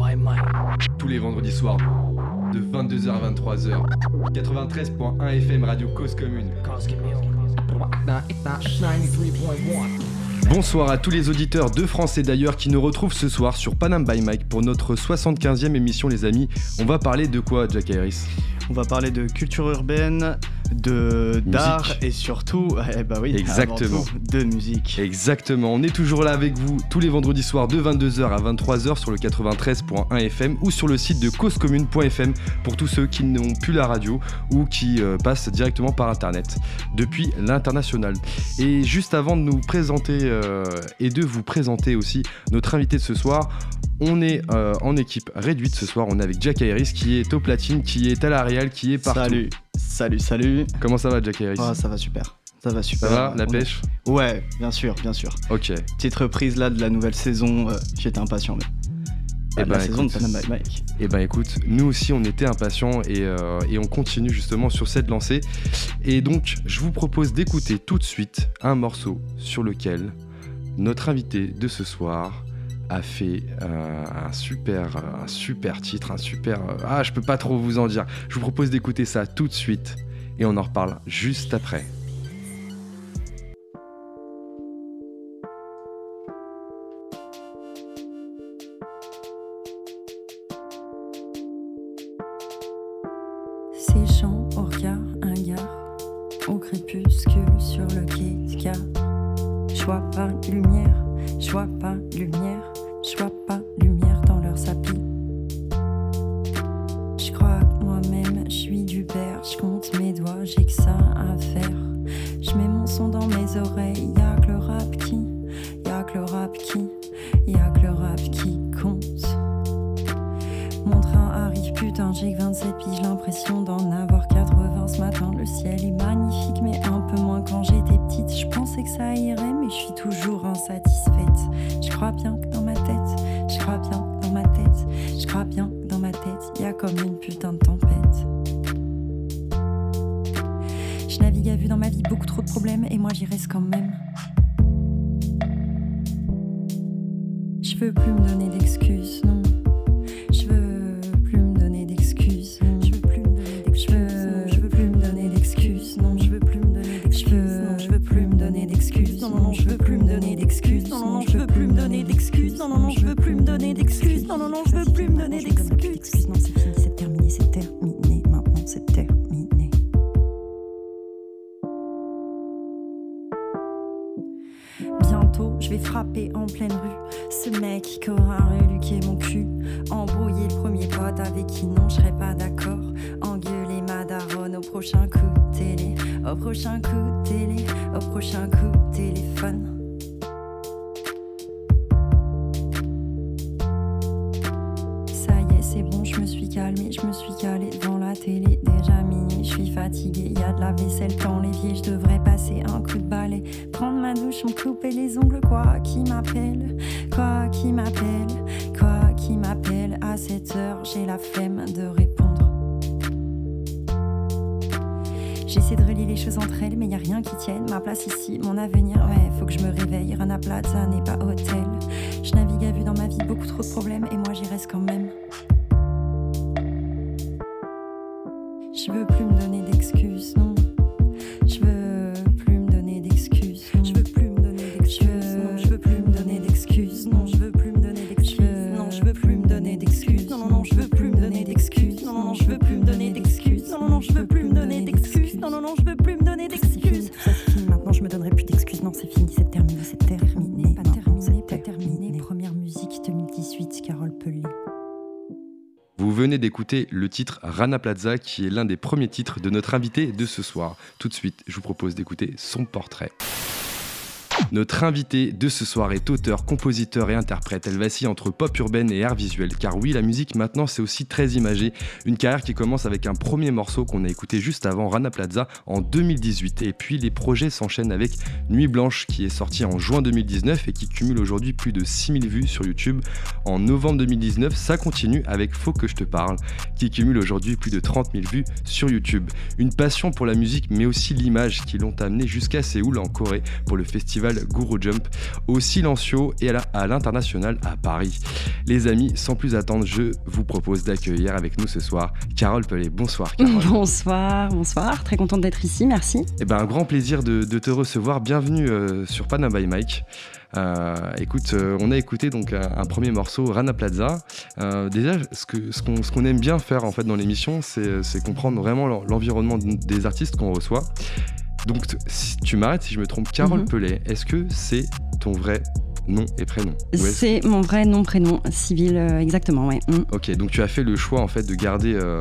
by Mike. Tous les vendredis soirs, de 22h à 23h. 93.1 FM Radio Cause Commune. Bonsoir à tous les auditeurs de France et d'ailleurs qui nous retrouvent ce soir sur Panam by Mike pour notre 75e émission les amis. On va parler de quoi Jack Harris? On va parler de culture urbaine, de d'art et surtout, eh bah oui, Exactement. tout, de musique. Exactement, on est toujours là avec vous tous les vendredis soirs de 22h à 23h sur le 93.1 FM ou sur le site de causecommune.fm pour tous ceux qui n'ont plus la radio ou qui euh, passent directement par internet depuis l'international. Et juste avant de nous présenter euh, et de vous présenter aussi notre invité de ce soir, on est euh, en équipe réduite ce soir. On est avec Jack Harris qui est au platine, qui est à la Real, qui est partout. Salut, salut, salut. Comment ça va Jack Harris Ah, ça va super. Ça va Ça super. va La On- pêche Ouais, bien sûr, bien sûr. Ok. Petite reprise là de la nouvelle saison, euh, j'étais impatient. Mais... Eh Ah, ben, la saison de écoute. Panama Mike. Eh ben écoute, nous aussi on était impatients et, euh, et on continue justement sur cette lancée. Et donc je vous propose d'écouter tout de suite un morceau sur lequel notre invité de ce soir a fait euh, un super un super titre, un super euh, ah je peux pas trop vous en dire. Je vous propose d'écouter ça tout de suite et on en reparle juste après. Ces champs au regard, un gars au crépuscule sur le quai gare. Je vois pas lumière, je vois pas lumière, coup de téléphone. Ça y est, c'est bon, je me suis calmée, je me suis calée devant la télé. Déjà minuit, je suis fatiguée, y a de la vaisselle dans l'évier, je devrais passer un coup de balai. Prendre ma douche, me couper les ongles, quoi qui m'appelle, quoi qui m'appelle, quoi qui m'appelle. À cette heure, j'ai la flemme de répondre. J'essaie de relier les choses entre elles, mais y a rien qui tienne. Ma place ici, mon avenir, ouais, faut que je me réveille. Rana Plaza n'est pas hôtel. Je navigue à vue dans ma vie, beaucoup trop de problèmes, et moi j'y reste quand même. D'écouter le titre Rana Plaza qui est l'un des premiers titres de notre invité de ce soir. Tout de suite, je vous propose d'écouter son portrait. Notre invité de ce soir est auteur, compositeur et interprète. Elle vacille entre pop urbaine et art visuel. Car oui, la musique maintenant c'est aussi très imagé. Une carrière qui commence avec un premier morceau qu'on a écouté juste avant Rana Plaza en 2018. Et puis les projets s'enchaînent avec Nuit Blanche qui est sorti en juin 2019 et qui cumule aujourd'hui plus de 6000 vues sur YouTube. En novembre 2019, ça continue avec Faut que je te parle qui cumule aujourd'hui plus de 30 000 vues sur YouTube. Une passion pour la musique mais aussi l'image qui l'ont amené jusqu'à Séoul en Corée pour le festival festival Guru Jump au Silencio et à l'international à, Paris. Les amis, sans plus attendre, je vous propose d'accueillir avec nous ce soir Carole Pellet. Bonsoir Carole. Bonsoir, bonsoir. Très contente d'être ici, merci. Eh ben, un grand plaisir de, te recevoir. Bienvenue euh, sur Panama by Mike. Euh, écoute, euh, on a écouté donc un, premier morceau, Rana Plaza. Euh, déjà, ce qu'on ce qu'on aime bien faire en fait dans l'émission, c'est comprendre vraiment l'environnement des artistes qu'on reçoit. Donc, si tu m'arrêtes si je me trompe, Carole. Pellet, est-ce que c'est ton vrai nom et prénom. C'est mon vrai nom, prénom civil, euh, exactement, ouais. Mm. Ok, donc tu as fait le choix en fait de garder euh,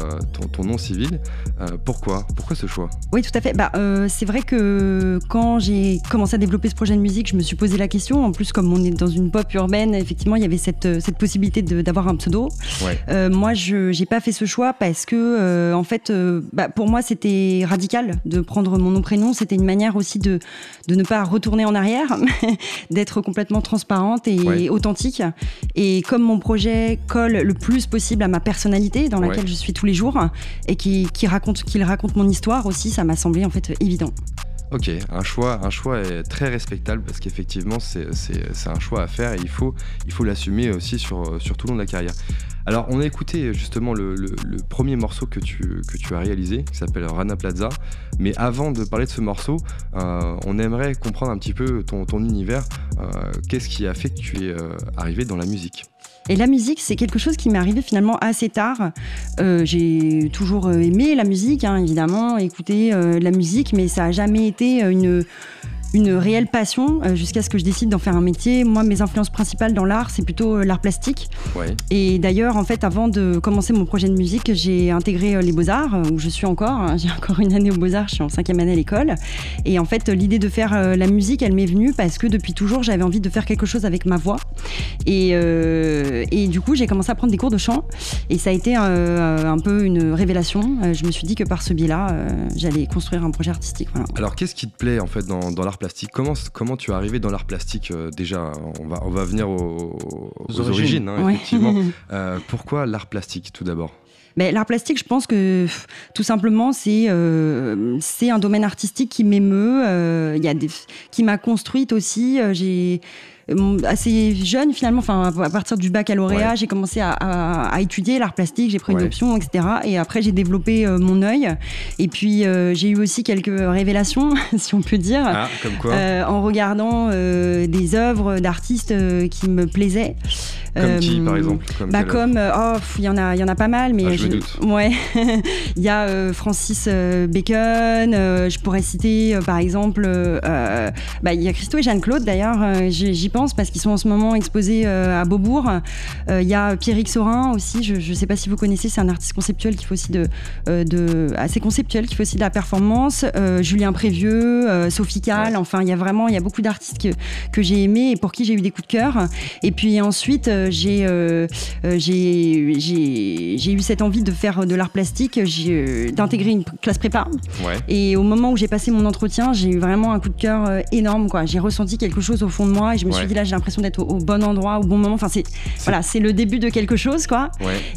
ton, nom civil. Euh, pourquoi? Pourquoi ce choix? Oui, tout à fait. Bah, c'est vrai que quand j'ai commencé à développer ce projet de musique, je me suis posé la question. En plus, comme on est dans une pop urbaine, effectivement, il y avait cette, cette possibilité d'avoir un pseudo. moi, je n'ai pas fait ce choix parce que, en fait, bah, pour moi, c'était radical de prendre mon nom, prénom. C'était une manière aussi de, de ne pas retourner en arrière, d'être complètement transparente et authentique. Et comme mon projet colle le plus possible à ma personnalité dans laquelle je suis tous les jours et qui, qui raconte, qu'il raconte mon histoire aussi, ça m'a semblé en fait évident. Ok, un choix, un choix est très respectable parce qu'effectivement c'est un choix à faire et il faut il faut l'assumer aussi sur, sur tout le long de la carrière. Alors on a écouté justement le, premier morceau que tu, que tu as réalisé qui s'appelle Rana Plaza, mais avant de parler de ce morceau, euh, on aimerait comprendre un petit peu ton, ton univers. Euh, qu'est-ce qui a fait que tu es euh, arrivé dans la musique? Et la musique, c'est quelque chose qui m'est arrivé finalement assez tard. Euh, j'ai toujours aimé la musique, hein, évidemment, écouter la musique, mais ça n'a jamais été une, une réelle passion euh, jusqu'à ce que je décide d'en faire un métier. Moi, mes influences principales dans l'art, c'est plutôt euh, l'art plastique. Et d'ailleurs, en fait, avant de commencer mon projet de musique, j'ai intégré euh, les Beaux-Arts, où je suis encore. Hein. j'ai encore une année aux Beaux-Arts, je suis en cinquième année à l'école. Et en fait, l'idée de faire la musique, elle m'est venue parce que depuis toujours, j'avais envie de faire quelque chose avec ma voix. Et, et du coup, j'ai commencé à prendre des cours de chant. Et ça a été un peu une révélation. je me suis dit que par ce biais-là, j'allais construire un projet artistique. Alors, qu'est-ce qui te plaît en fait dans, dans l'art plastique. Comment, comment tu es arrivé dans l'art plastique euh, Déjà, on va, on va venir aux, origines, hein, effectivement. Euh, pourquoi l'art plastique tout d'abord? Mais l'art plastique, je pense que tout simplement, c'est euh, c'est un domaine artistique qui m'émeut, il y a des, qui m'a construite aussi. j'ai assez jeune finalement, enfin à partir du baccalauréat, j'ai commencé à, étudier l'art plastique, j'ai pris une option, etc. Et après j'ai développé euh, mon œil. Et puis euh, j'ai eu aussi quelques révélations, si on peut dire, ah, comme quoi euh, en regardant des œuvres d'artistes qui me plaisaient. Comme qui par exemple Comme, bah, comme oh, il y en a, il y en a pas mal, mais ah, je ouais, il y a Francis Bacon. je pourrais citer par exemple, bah, il y a Christo et Jeanne Claude d'ailleurs. J'y pense parce qu'ils sont en ce moment exposés euh, à Beaubourg. Euh, il y a Pierrick Sorin aussi, je ne sais pas si vous connaissez, c'est un artiste conceptuel qui fait aussi de, euh, de, assez conceptuel, qui fait aussi de la performance. Julien Prévieux, Sophie Cal, enfin il y a vraiment il y a beaucoup d'artistes que, que j'ai aimés et pour qui j'ai eu des coups de cœur. Et puis ensuite j'ai j'ai eu cette envie de faire de l'art plastique, d'intégrer une classe prépa. Et au moment où j'ai passé mon entretien, j'ai eu vraiment un coup de cœur énorme. J'ai ressenti quelque chose au fond de moi et je me suis là, j'ai l'impression d'être au, bon endroit, au bon moment. Enfin, c'est voilà, c'est le début de quelque chose, quoi.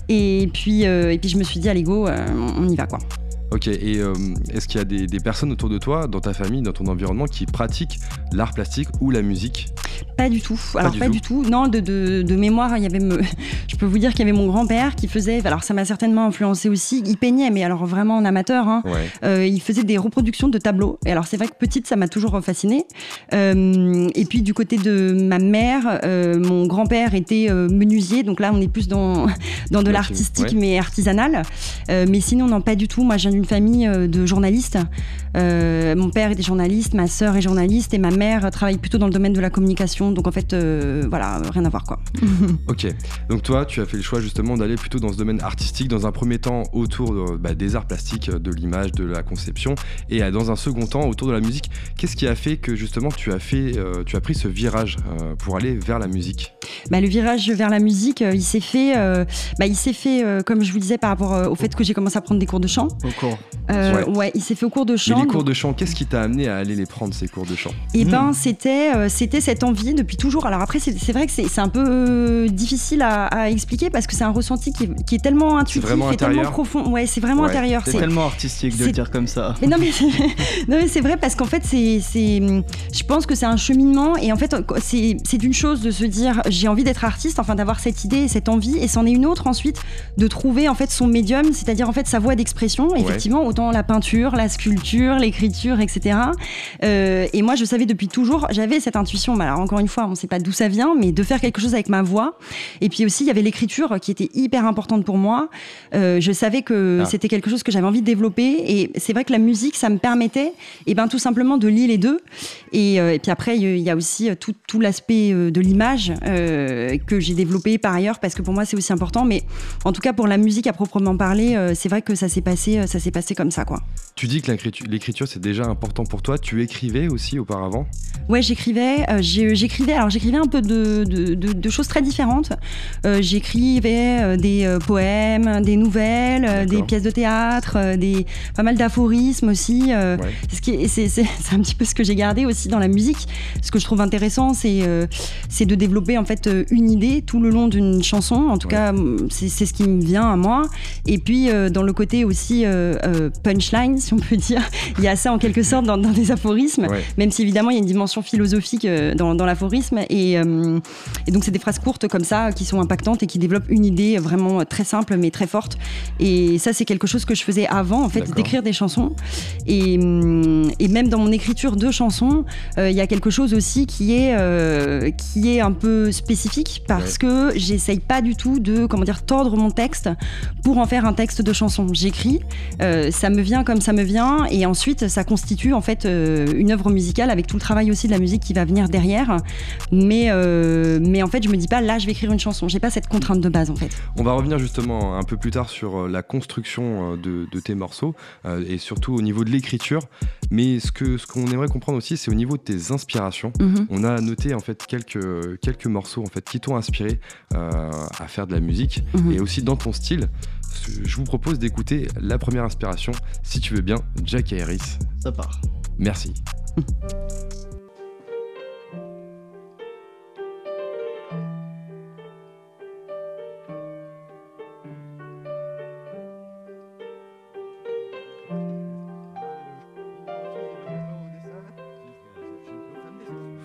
Et puis, euh, et puis je me suis dit, allez go, euh, on y va, quoi. Ok, et euh, est-ce qu'il y a des, personnes autour de toi, dans ta famille, dans ton environnement, qui pratiquent l'art plastique ou la musique? Pas du tout. Alors, pas, du, tout. Non, de, de, mémoire, il y avait me... je peux vous dire qu'il y avait mon grand-père qui faisait. Alors, ça m'a certainement influencé aussi. Il peignait, mais alors vraiment en amateur. Hein. Euh, il faisait des reproductions de tableaux. Et alors, c'est vrai que petite, ça m'a toujours fascinée. Euh, et puis, du côté de ma mère, mon grand-père était menuisier. Donc là, on est plus dans, dans de l'artistique, mais artisanal. mais sinon, non, pas du tout. Moi, j'ai une famille euh, de journalistes. Euh, mon père était journaliste, ma sœur est journaliste et ma mère travaille plutôt dans le domaine de la communication. Donc en fait, euh, voilà, rien à voir quoi. ok. Donc toi, tu as fait le choix justement d'aller plutôt dans ce domaine artistique, dans un premier temps autour bah, des arts plastiques, de l'image, de la conception, et dans un second temps autour de la musique. Qu'est-ce qui a fait que justement tu as fait, tu as pris ce virage pour aller vers la musique? Bah, le virage vers la musique, il s'est fait, bah, il s'est fait comme je vous disais par rapport au fait que j'ai commencé à prendre des cours de chant. Euh, ouais. il s'est fait au cours de chant. Mais les cours de chant, qu'est-ce qui t'a amené à aller les prendre ces cours de chant? Eh ben, hmm. c'était euh, c'était cette envie depuis toujours. Alors après, c'est vrai que c'est un peu euh, difficile à, expliquer parce que c'est un ressenti qui est, qui est tellement intuitif, qui est tellement profond. Ouais, c'est vraiment intérieur. C'est tellement artistique de le dire comme ça. Mais non, mais c'est vrai parce qu'en fait, c'est je pense que c'est un cheminement et en fait, c'est d'une chose de se dire j'ai envie d'être artiste, enfin d'avoir cette idée, cette envie, et c'en est une autre ensuite de trouver en fait son médium, c'est-à-dire en fait sa voie d'expression. Effectivement, autant la peinture, la sculpture, l'écriture, etc. Euh, et moi, je savais depuis toujours, j'avais cette intuition. alors encore une fois, on ne sait pas d'où ça vient, mais de faire quelque chose avec ma voix. Et puis aussi, il y avait l'écriture qui était hyper importante pour moi. Euh, je savais que ah. c'était quelque chose que j'avais envie de développer. Et c'est vrai que la musique, ça me permettait, et eh ben tout simplement de lier les deux. Et, euh, puis après, il y a aussi tout, tout l'aspect de l'image que j'ai développé par ailleurs parce que pour moi, c'est aussi important. Mais en tout cas, pour la musique à proprement parler, c'est vrai que ça s'est passé, ça s'est passé comme ça, quoi. Tu dis que l'écriture c'est déjà important pour toi. Tu écrivais aussi auparavant? Ouais, j'écrivais. Euh, j'écrivais. Alors j'écrivais un peu de, choses très différentes. Euh, j'écrivais euh, des poèmes, des nouvelles, des pièces de théâtre, des pas mal d'aphorismes aussi. C'est un petit peu ce que j'ai gardé aussi dans la musique. Ce que je trouve intéressant, c'est c'est de développer en fait une idée tout le long d'une chanson. En tout cas, c'est ce qui me vient à moi. Et puis dans le côté aussi punchline, si on peut dire. Il y a ça en quelque sorte dans, des aphorismes, même si évidemment il y a une dimension philosophique euh, dans, l'aphorisme. Euh, et, donc c'est des phrases courtes comme ça qui sont impactantes et qui développent une idée vraiment très simple mais très forte. Et ça c'est quelque chose que je faisais avant en fait, d'écrire des chansons. Et, même dans mon écriture de chansons, euh, il y a quelque chose aussi qui est, qui est un peu spécifique parce que j'essaye pas du tout de comment dire tordre mon texte pour en faire un texte de chanson. J'écris, ça me vient comme ça me vient et ensuite ça constitue en fait euh, une œuvre musicale avec tout le travail aussi de la musique qui va venir derrière. Mais, euh, mais en fait, je me dis pas là, je vais écrire une chanson. J'ai pas cette contrainte de base en fait. On va revenir justement un peu plus tard sur euh, la construction de, tes morceaux et surtout au niveau de l'écriture. Mais ce que ce qu'on aimerait comprendre aussi, c'est au niveau de tes inspirations. Mhm. On a noté en fait quelques quelques morceaux en fait qui t'ont inspiré à faire de la musique mhm. et aussi dans ton style je vous propose d'écouter la première inspiration, si tu veux bien, Jack Harris. Ça part. Merci.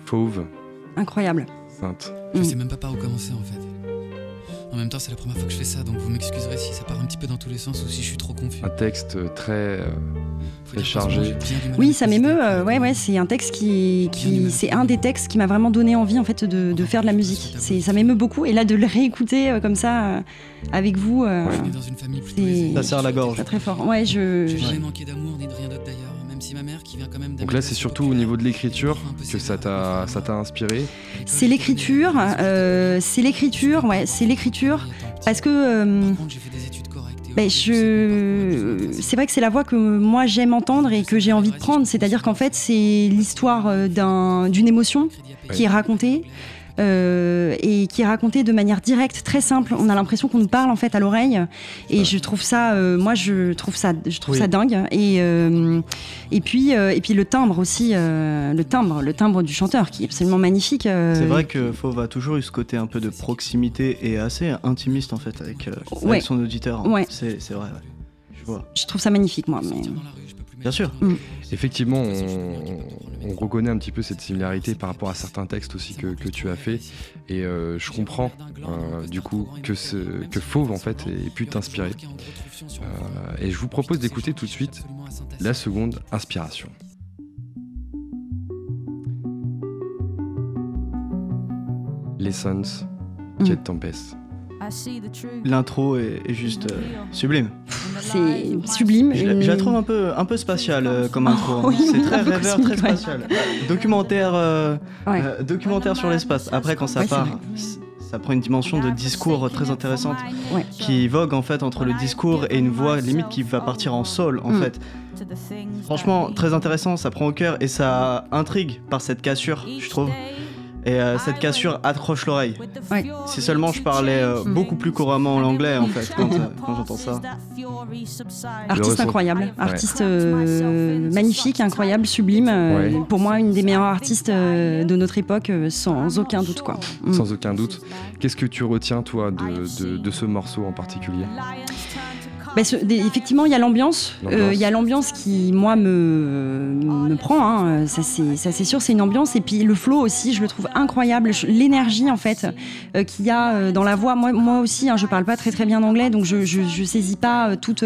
Fauve. Incroyable. Sainte. Je sais même pas par où commencer en fait. En même temps, c'est la première fois que je fais ça, donc vous m'excuserez si ça part un petit peu dans tous les sens ou si je suis trop confus. Un texte très, euh, très chargé. Oui, ça m'émeut. Euh, ouais, ouais, c'est un texte qui, qui c'est un des textes qui m'a vraiment donné envie en fait de, de faire de la musique. C'est, ça m'émeut beaucoup et là de le réécouter euh, comme ça avec vous, c'est, ça sert la gorge. Très fort. Ouais, je. J'ai manqué d'amour ni de rien d'autre d'ailleurs. Donc là, c'est surtout au niveau de l'écriture que ça t'a, ça t'a inspiré C'est l'écriture, euh, c'est l'écriture, ouais, c'est l'écriture, parce que... Euh, ben je... C'est vrai que c'est la voix que moi j'aime entendre et que j'ai envie de prendre, c'est-à-dire qu'en fait c'est l'histoire euh, d'un, d'une émotion qui est racontée. Euh, et qui est raconté de manière directe, très simple. On a l'impression qu'on nous parle en fait à l'oreille, et je trouve ça, euh, moi je trouve ça, je trouve ça dingue. Et euh, et puis et puis le timbre aussi, le timbre, le timbre du chanteur qui est absolument magnifique. C'est vrai que Fauve a toujours eu ce côté un peu de proximité et assez intimiste en fait avec, avec son auditeur. Ouais. C'est vrai. Je vois. Je trouve ça magnifique moi. Mais... Bien sûr. Mm. Effectivement, on, reconnaît un petit peu cette similarité par rapport à certains textes aussi que, tu as fait. Et euh, je comprends euh, du coup que, ce, que Fauve en fait ait pu t'inspirer. Euh, et je vous propose d'écouter tout de suite la seconde inspiration. Lessons, Jet mm. Tempest. L'intro est, juste euh, sublime. C'est sublime. Je, la trouve un peu, un peu spatiale euh, comme intro. Hein. c'est très rêveur, très spatial. Documentaire, euh, documentaire sur l'espace. Après, quand ça part, ça prend une dimension de discours très intéressante qui vogue en fait entre le discours et une voix limite qui va partir en sol en mm. fait. Franchement, très intéressant, ça prend au cœur et ça intrigue par cette cassure, je trouve. Et euh, cette cassure accroche l'oreille. Si seulement je parlais euh, mm. beaucoup plus couramment l'anglais, en fait, quand, euh, j'entends ça. Artiste incroyable, artiste magnifique, incroyable, sublime. Pour moi, une des meilleures artistes de notre époque, sans aucun doute. Quoi. Mm. Sans aucun doute. Qu'est-ce que tu retiens, toi, de ce morceau en particulier? Bah, effectivement, il y a l'ambiance. Euh, il y a l'ambiance qui, moi, me, me prend. Hein. Ça, c'est sûr, c'est une ambiance. Et puis le flow aussi, je le trouve incroyable. L'énergie, en fait, euh, qu'il y a euh, dans la voix. Moi, moi aussi, hein, je parle pas très très bien anglais, donc je, je, saisis pas toutes,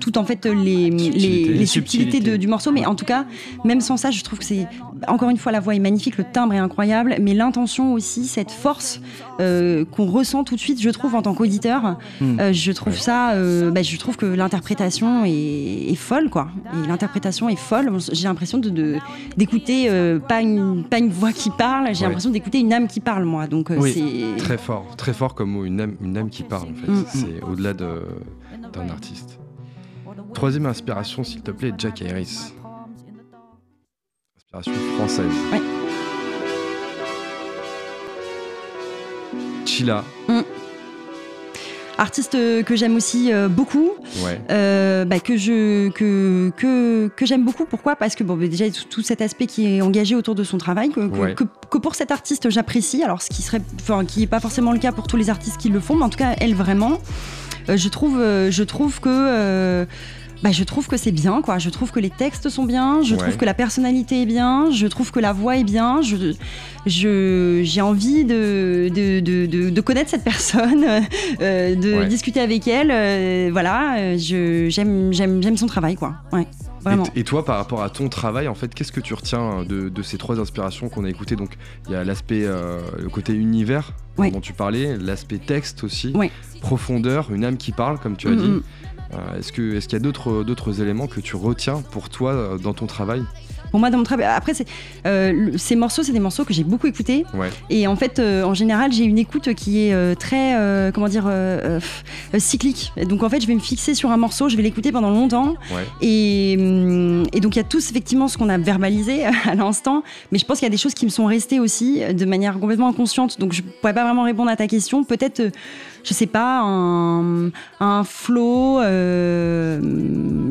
toutes en fait les, les, subtilités, du morceau. Mais en tout cas, même sans ça, je trouve que c'est encore une fois la voix est magnifique, le timbre est incroyable, mais l'intention aussi, cette force qu'on ressent tout de suite, je trouve en tant qu'auditeur, hmm. je trouve ça. Bah, je trouve que l'interprétation est, folle, quoi. Et l'interprétation est folle. J'ai l'impression de, d'écouter euh, pas, une, pas une voix qui parle, j'ai l'impression d'écouter une âme qui parle, moi. Donc euh, c'est très fort, très fort comme mot, une âme, une âme qui parle. En fait, mm. c'est au-delà de, d'un artiste. Troisième inspiration, s'il te plaît, Jack Harris. Inspiration française. Chila. Mm artiste que j'aime aussi euh, beaucoup, euh, bah, que je que que, que j'aime beaucoup. Pourquoi? Parce que bon, bah, déjà tout, cet aspect qui est engagé autour de son travail, que, que, pour cet artiste j'apprécie. Alors ce qui serait, enfin, qui est pas forcément le cas pour tous les artistes qui le font, mais en tout cas elle vraiment. Euh, je trouve, je trouve que bah, je trouve que c'est bien, quoi. Je trouve que les textes sont bien, je trouve que la personnalité est bien, je trouve que la voix est bien. Je, je, j'ai envie de, de, de, de, connaître cette personne, euh, de discuter avec elle. Euh, voilà, je, j'aime, j'aime, j'aime son travail, quoi. Ouais. Vraiment. Et, toi, par rapport à ton travail, en fait, qu'est-ce que tu retiens de, de ces trois inspirations qu'on a écoutées? Donc, il y a l'aspect, euh, le côté univers dont tu parlais, l'aspect texte aussi, profondeur, une âme qui parle, comme tu as dit. Euh, est-ce qu'il est y a d'autres éléments que tu retiens pour toi euh, dans ton travail? Pour moi, dans mon travail. Après, euh, ces morceaux, c'est des morceaux que j'ai beaucoup écoutés. Et en fait, en général, j'ai une écoute qui est très, comment dire, cyclique. Donc en fait, je vais me fixer sur un morceau, je vais l'écouter pendant longtemps. Et, hum, et, donc il y a tous effectivement ce qu'on a verbalisé à l'instant, mais je pense qu'il y a des choses qui me sont restées aussi de manière complètement inconsciente. Donc je pourrais pas vraiment répondre à ta question. Peut-être je sais pas, un, un flow, euh,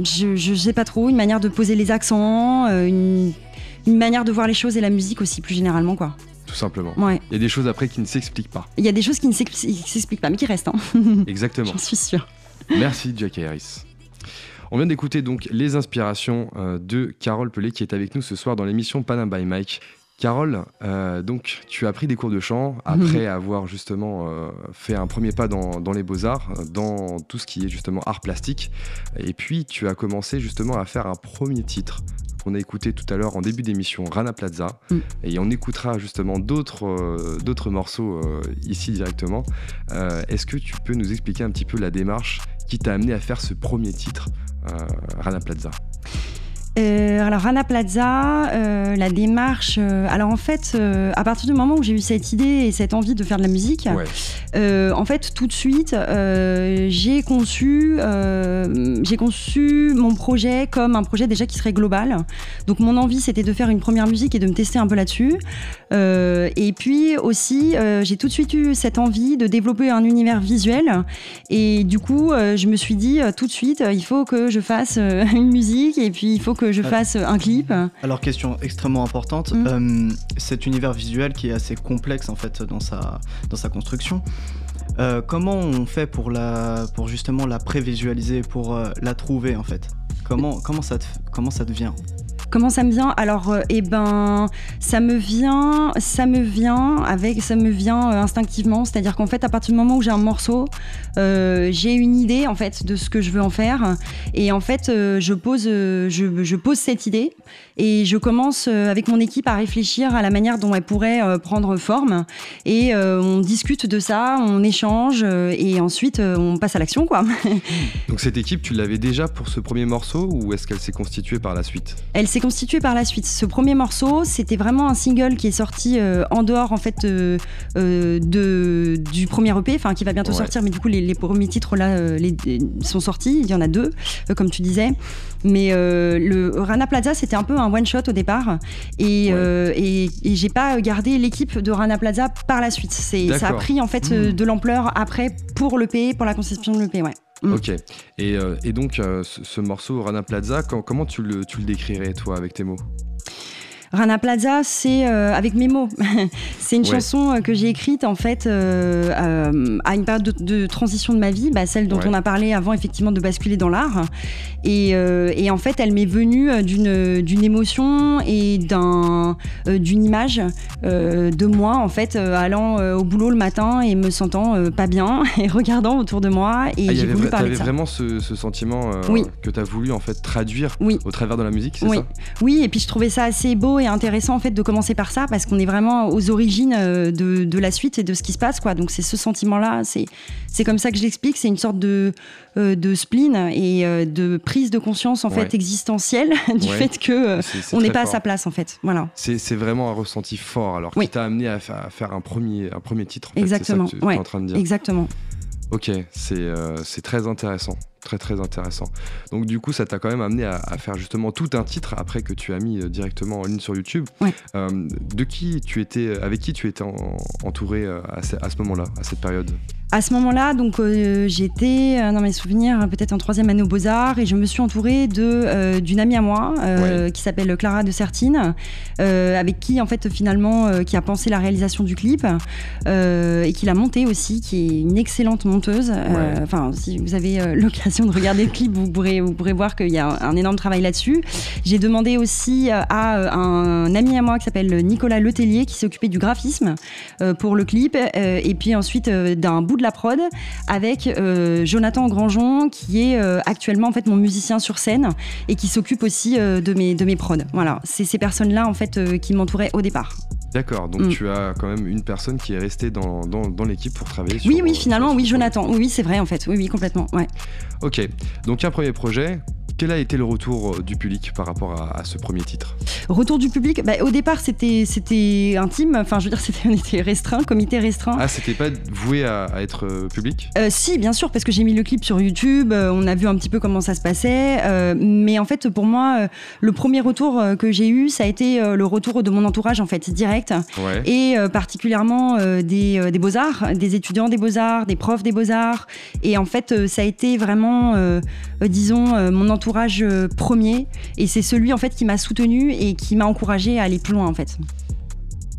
je, je sais pas trop, une manière de poser les accents, euh, une, une manière de voir les choses et la musique aussi plus généralement quoi. Tout simplement. Ouais. Il y a des choses après qui ne s'expliquent pas. Il y a des choses qui ne s'expliquent pas, mais qui restent. Hein. Exactement. J'en suis sûr. Merci Jack Harris. On vient d'écouter donc les inspirations euh, de Carole Pelé qui est avec nous ce soir dans l'émission Panam by Mike. Carole, euh, donc tu as pris des cours de chant après avoir justement euh, fait un premier pas dans, les beaux-arts, dans tout ce qui est justement art plastique. Et puis tu as commencé justement à faire un premier titre qu'on a écouté tout à l'heure en début d'émission, Rana Plaza. Mm. Et on écoutera justement d'autres euh, morceaux ici directement. Est-ce que tu peux nous expliquer un petit peu la démarche qui t'a amené à faire ce premier titre, Rana Plaza? Euh, alors Rana Plaza, euh, la démarche. Euh, alors en fait, à partir du moment où j'ai eu cette idée et cette envie de faire de la musique, en fait tout de suite j'ai conçu, j'ai conçu mon projet comme un projet déjà qui serait global. Donc mon envie c'était de faire une première musique et de me tester un peu là-dessus. et puis aussi j'ai tout de suite eu cette envie de développer un univers visuel. Et du coup je me suis dit tout de suite il faut que je fasse une musique et puis il faut que je euh, fasse un clip. Alors question extrêmement importante, mm. euh, cet univers visuel qui est assez complexe en fait dans sa, dans sa construction. Euh, comment on fait pour, la, pour justement la prévisualiser, pour la trouver en fait? Comment, comment, ça comment ça devient? Comment ça me vient Alors, euh, eh ben, ça me vient, ça me vient avec, ça me vient euh, instinctivement. C'est-à-dire qu'en fait, à partir du moment où j'ai un morceau, euh, j'ai une idée en fait de ce que je veux en faire, et en fait, je pose, je, pose cette idée et je commence avec mon équipe à réfléchir à la manière dont elle pourrait prendre forme, et on discute de ça, on échange, et ensuite on passe à l'action, quoi. Donc cette équipe, tu l'avais déjà pour ce premier morceau, ou est-ce qu'elle s'est constituée par la suite? Elle s'est constitué par la suite. Ce premier morceau, c'était vraiment un single qui est sorti en dehors en fait de, du premier EP, enfin qui va bientôt sortir, mais du coup les, premiers titres là les, sont sortis. Il y en a deux, comme tu disais. Mais le Rana Plaza, c'était un peu un one shot au départ, et, et, et j'ai pas gardé l'équipe de Rana Plaza par la suite. C'est ça a pris en fait hmm. de l'ampleur après pour le l'EP, pour la conception de l'EP, ouais. Mm. Ok. Et, euh, et donc, euh, ce, morceau, Rana Plaza, comment tu le, tu le décrirais, toi, avec tes mots? Rana Plaza, c'est euh, avec mes mots. c'est une chanson euh, que j'ai écrite en fait euh, à une période de, transition de ma vie, bah, celle dont on a parlé avant effectivement de basculer dans l'art. Et, et, en fait, elle m'est venue d'une d'une émotion et d'un d'une image de moi en fait allant au boulot le matin et me sentant pas bien et regardant autour de moi. Et ah, j'ai voulu parler de ça. vraiment ce, ce sentiment que tu as voulu en fait traduire au travers de la musique, c'est oui. ça? Oui, et puis je trouvais ça assez beau et intéressant en fait de commencer par ça parce qu'on est vraiment aux origines euh, de, la suite et de ce qui se passe quoi. Donc c'est ce sentiment-là, c'est c'est comme ça que je l'explique. C'est une sorte de euh, de spleen et euh, de prise de conscience en fait existentielle du fait que on n'est pas à sa place en fait. Voilà. C'est vraiment un ressenti fort alors qui t'a amené à, faire un premier un premier titre. Exactement. C'est ça que en train de dire. Exactement. Ok, c'est très intéressant très très intéressant. Donc du coup, ça t'a quand même amené à, faire justement tout un titre après que tu as mis euh, directement en ligne sur YouTube. Euh, de qui tu étais, avec qui tu étais entouré euh, à ce moment-là, à cette période? À ce moment-là, donc euh, j'étais euh, dans mes souvenirs peut-être en troisième année aux Beaux Arts et je me suis entourée de euh, d'une amie à moi qui s'appelle Clara de Sertine, avec qui en fait finalement qui a pensé la réalisation du clip et qui l'a monté aussi, qui est une excellente monteuse. Enfin, si vous avez l'occasion de regarder le clip, vous pourrez vous pourrez voir qu'il y a un, énorme travail là-dessus. J'ai demandé aussi à un ami à moi qui s'appelle Nicolas Letellier qui s'est occupé du graphisme pour le clip et puis ensuite d'un bout de la prod avec euh, Jonathan Grandjean qui est euh, actuellement en fait mon musicien sur scène et qui s'occupe aussi euh, de mes de mes prods. Voilà, c'est ces personnes-là en fait qui m'entouraient au départ. D'accord, donc mm. tu as quand même une personne qui est restée dans, dans, dans l'équipe pour travailler sur. Oui, oui, finalement, oui, Jonathan. Oui, c'est vrai en fait. Oui, oui, complètement. Ouais. Ok, donc un premier projet. Quel a été le retour euh, du public par rapport à, ce premier titre? Retour du public bah, Au départ, c'était, c'était intime. Enfin, je veux dire, c'était, on était restreint, comité restreint. Ah, c'était pas voué à, être euh, public? Euh, Si, bien sûr, parce que j'ai mis le clip sur YouTube. on a vu un petit peu comment ça se passait. mais en fait, pour moi, le premier retour que j'ai eu, ça a été le retour de mon entourage, en fait, direct. Et particulièrement des, des beaux-arts, des étudiants des beaux-arts, des profs des beaux-arts. Et en fait, ça a été vraiment, disons, mon entourage euh, premier et c'est celui en fait qui m'a soutenu et qui m'a encouragé à aller plus loin en fait.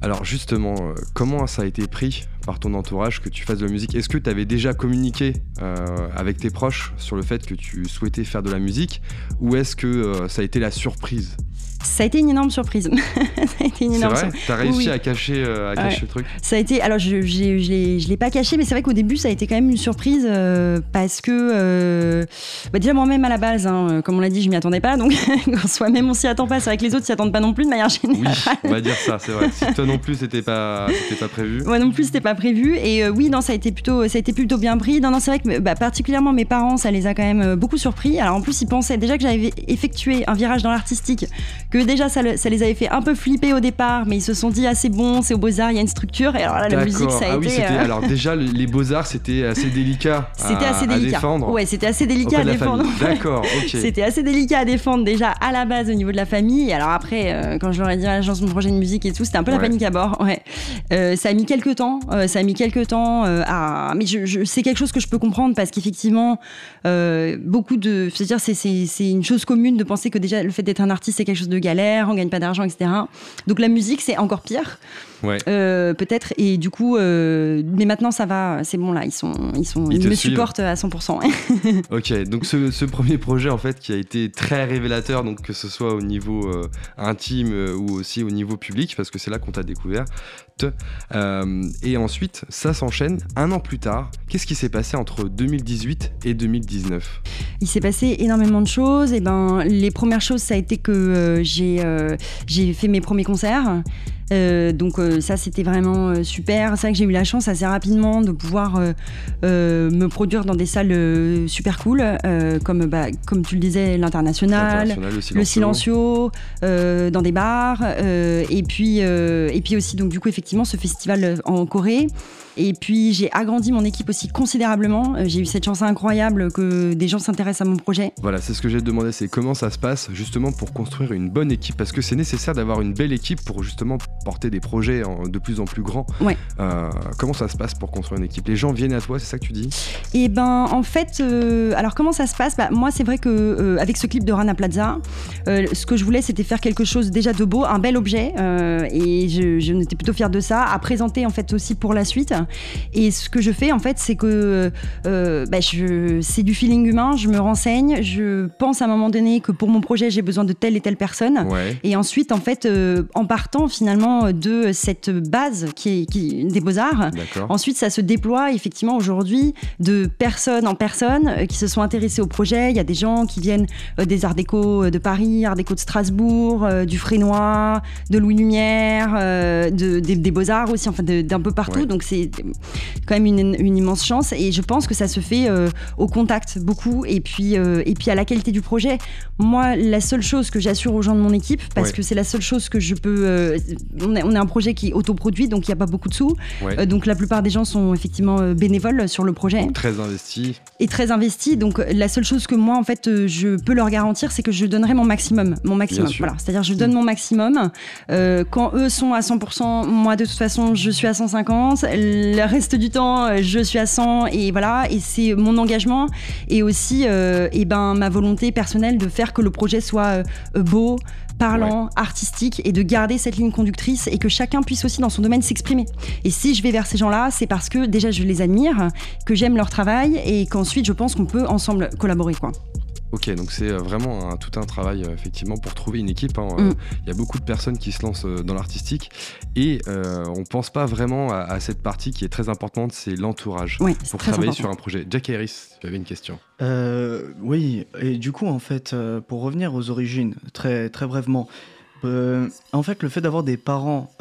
Alors justement, euh, comment ça a été pris par ton entourage que tu fasses de la musique Est-ce que tu avais déjà communiqué euh, avec tes proches sur le fait que tu souhaitais faire de la musique ou est-ce que ça a été la surprise? Ça a été une énorme surprise. ça a été une énorme. T'as réussi à cacher, euh, à cacher le truc? Ça a été. Alors, je, je, je l'ai pas caché, mais c'est vrai qu'au début, ça a été quand même une surprise euh, parce que. Euh, bah déjà, moi-même, à la base, hein, comme on l'a dit, je m'y attendais pas. Donc, soi-même, on s'y attend pas. C'est vrai que les autres s'y attendent pas non plus de manière générale. Oui, on va dire ça, c'est vrai. Si toi non plus, c'était pas, pas prévu. Moi non plus, c'était pas prévu. Et oui, non, ça a été plutôt, ça a été plutôt bien pris. Non, non, c'est vrai que bah, particulièrement mes parents, ça les a quand même beaucoup surpris. Alors, en plus, ils pensaient déjà que j'avais effectué un virage dans l'artistique, que déjà, ça, ça les avait fait un peu flipper au départ, mais ils se sont dit ah c'est bon, c'est au Beaux-Arts, il y a une structure. Et alors là, la musique, ça a ah été. Oui, euh, Alors déjà, les Beaux-Arts, c'était assez délicat. C'était assez délicat. À défendre. Ouais, c'était assez délicat à défendre. D'accord, ok. c'était assez délicat à défendre déjà à la base au niveau de la famille. Et alors après, euh, quand je leur ai dit la chanson de projet de musique et tout, c'était un peu la panique à bord. Ouais. Euh, ça a mis quelques temps. Ça a mis quelques temps à. Mais je, c'est quelque chose que je peux comprendre parce qu'effectivement, beaucoup de. C'est-à-dire, c'est une chose commune de penser que déjà le fait d'être un artiste, c'est quelque chose de galère, on gagne pas d'argent, etc. Donc la musique, c'est encore pire. Euh, peut-être. Et du coup, euh, mais maintenant ça va, c'est bon là, ils sont, ils sont, ils, me supportent à 100%. ok, donc ce, premier projet en fait qui a été très révélateur, donc que ce soit au niveau euh, intime ou aussi au niveau public, parce que c'est là qu'on t'a découvert. Et ensuite, ça s'enchaîne un an plus tard. Qu'est-ce qui s'est passé entre 2018 et 2019 Il s'est passé énormément de choses. Et ben, les premières choses, ça a été que j'ai j'ai fait mes premiers concerts. Donc ça, c'était vraiment super. C'est vrai que j'ai eu la chance assez rapidement de pouvoir me produire dans des salles super cool, comme, bah, comme tu le disais, l'international, le silencio, dans des bars, et puis et puis aussi donc du coup effectivement ce festival en Corée. Et puis j'ai agrandi mon équipe aussi considérablement. Euh, j'ai eu cette chance incroyable que des gens s'intéressent à mon projet. Voilà, c'est ce que j'ai demandé, c'est comment ça se passe justement pour construire une bonne équipe Parce que c'est nécessaire d'avoir une belle équipe pour justement porter des projets de plus en plus grands. Ouais. Euh, comment ça se passe pour construire une équipe? Les gens viennent à toi, c'est ça que tu dis? Eh ben en fait, euh, alors comment ça se passe? Bah, Moi c'est vrai que avec ce clip de Rana Plaza, ce que je voulais c'était faire quelque chose déjà de beau, un bel objet. et je, je étais plutôt fière de ça, à présenter en fait aussi pour la suite. Et ce que je fais, en fait, c'est que euh, bah, c'est du feeling humain. Je me renseigne. Je pense à un moment donné que pour mon projet, j'ai besoin de telle et telle personne. Et ensuite, en fait, euh, en partant finalement de cette base qui est qui, des beaux-arts, ensuite, ça se déploie effectivement aujourd'hui de personne en personne euh, qui se sont intéressés au projet. Il y a des gens qui viennent des Arts Déco de Paris, Arts Déco de Strasbourg, du Frénois, de Louis Lumière, de, des, Beaux-Arts aussi, enfin d'un peu partout. Donc c'est quand même une, immense chance. Et je pense que ça se fait euh, au contact beaucoup et puis, euh, et puis à la qualité du projet. Moi, la seule chose que j'assure aux gens de mon équipe, parce que c'est la seule chose que je peux. Euh, on, est, on, est, un projet qui est autoproduit, donc il n'y a pas beaucoup de sous. donc la plupart des gens sont effectivement bénévoles sur le projet. très investis. Et très investis. Donc la seule chose que moi, en fait, je peux leur garantir, c'est que je donnerai mon maximum. Mon maximum. Voilà. C'est-à-dire, je donne mm. mon maximum. quand eux sont à 100%, moi, de toute façon, je suis à 150 le reste du temps, euh, je suis à 100 et voilà. Et c'est mon engagement et aussi euh, et ben, ma volonté personnelle de faire que le projet soit euh, beau, parlant, artistique et de garder cette ligne conductrice et que chacun puisse aussi dans son domaine s'exprimer. Et si je vais vers ces gens-là, c'est parce que déjà je les admire, que j'aime leur travail et qu'ensuite je pense qu'on peut ensemble collaborer. Quoi. Ok, donc c'est euh, vraiment tout un travail euh, effectivement pour trouver une équipe. Hein. Euh, mm. Il y a beaucoup de personnes qui se lancent dans l'artistique et on pense pas vraiment à, cette partie qui est très importante, c'est l'entourage pour travailler sur un projet. Jack Harris, tu avais une question. oui, et du coup en fait, pour revenir aux origines, très très brièvement, en fait le fait d'avoir des parents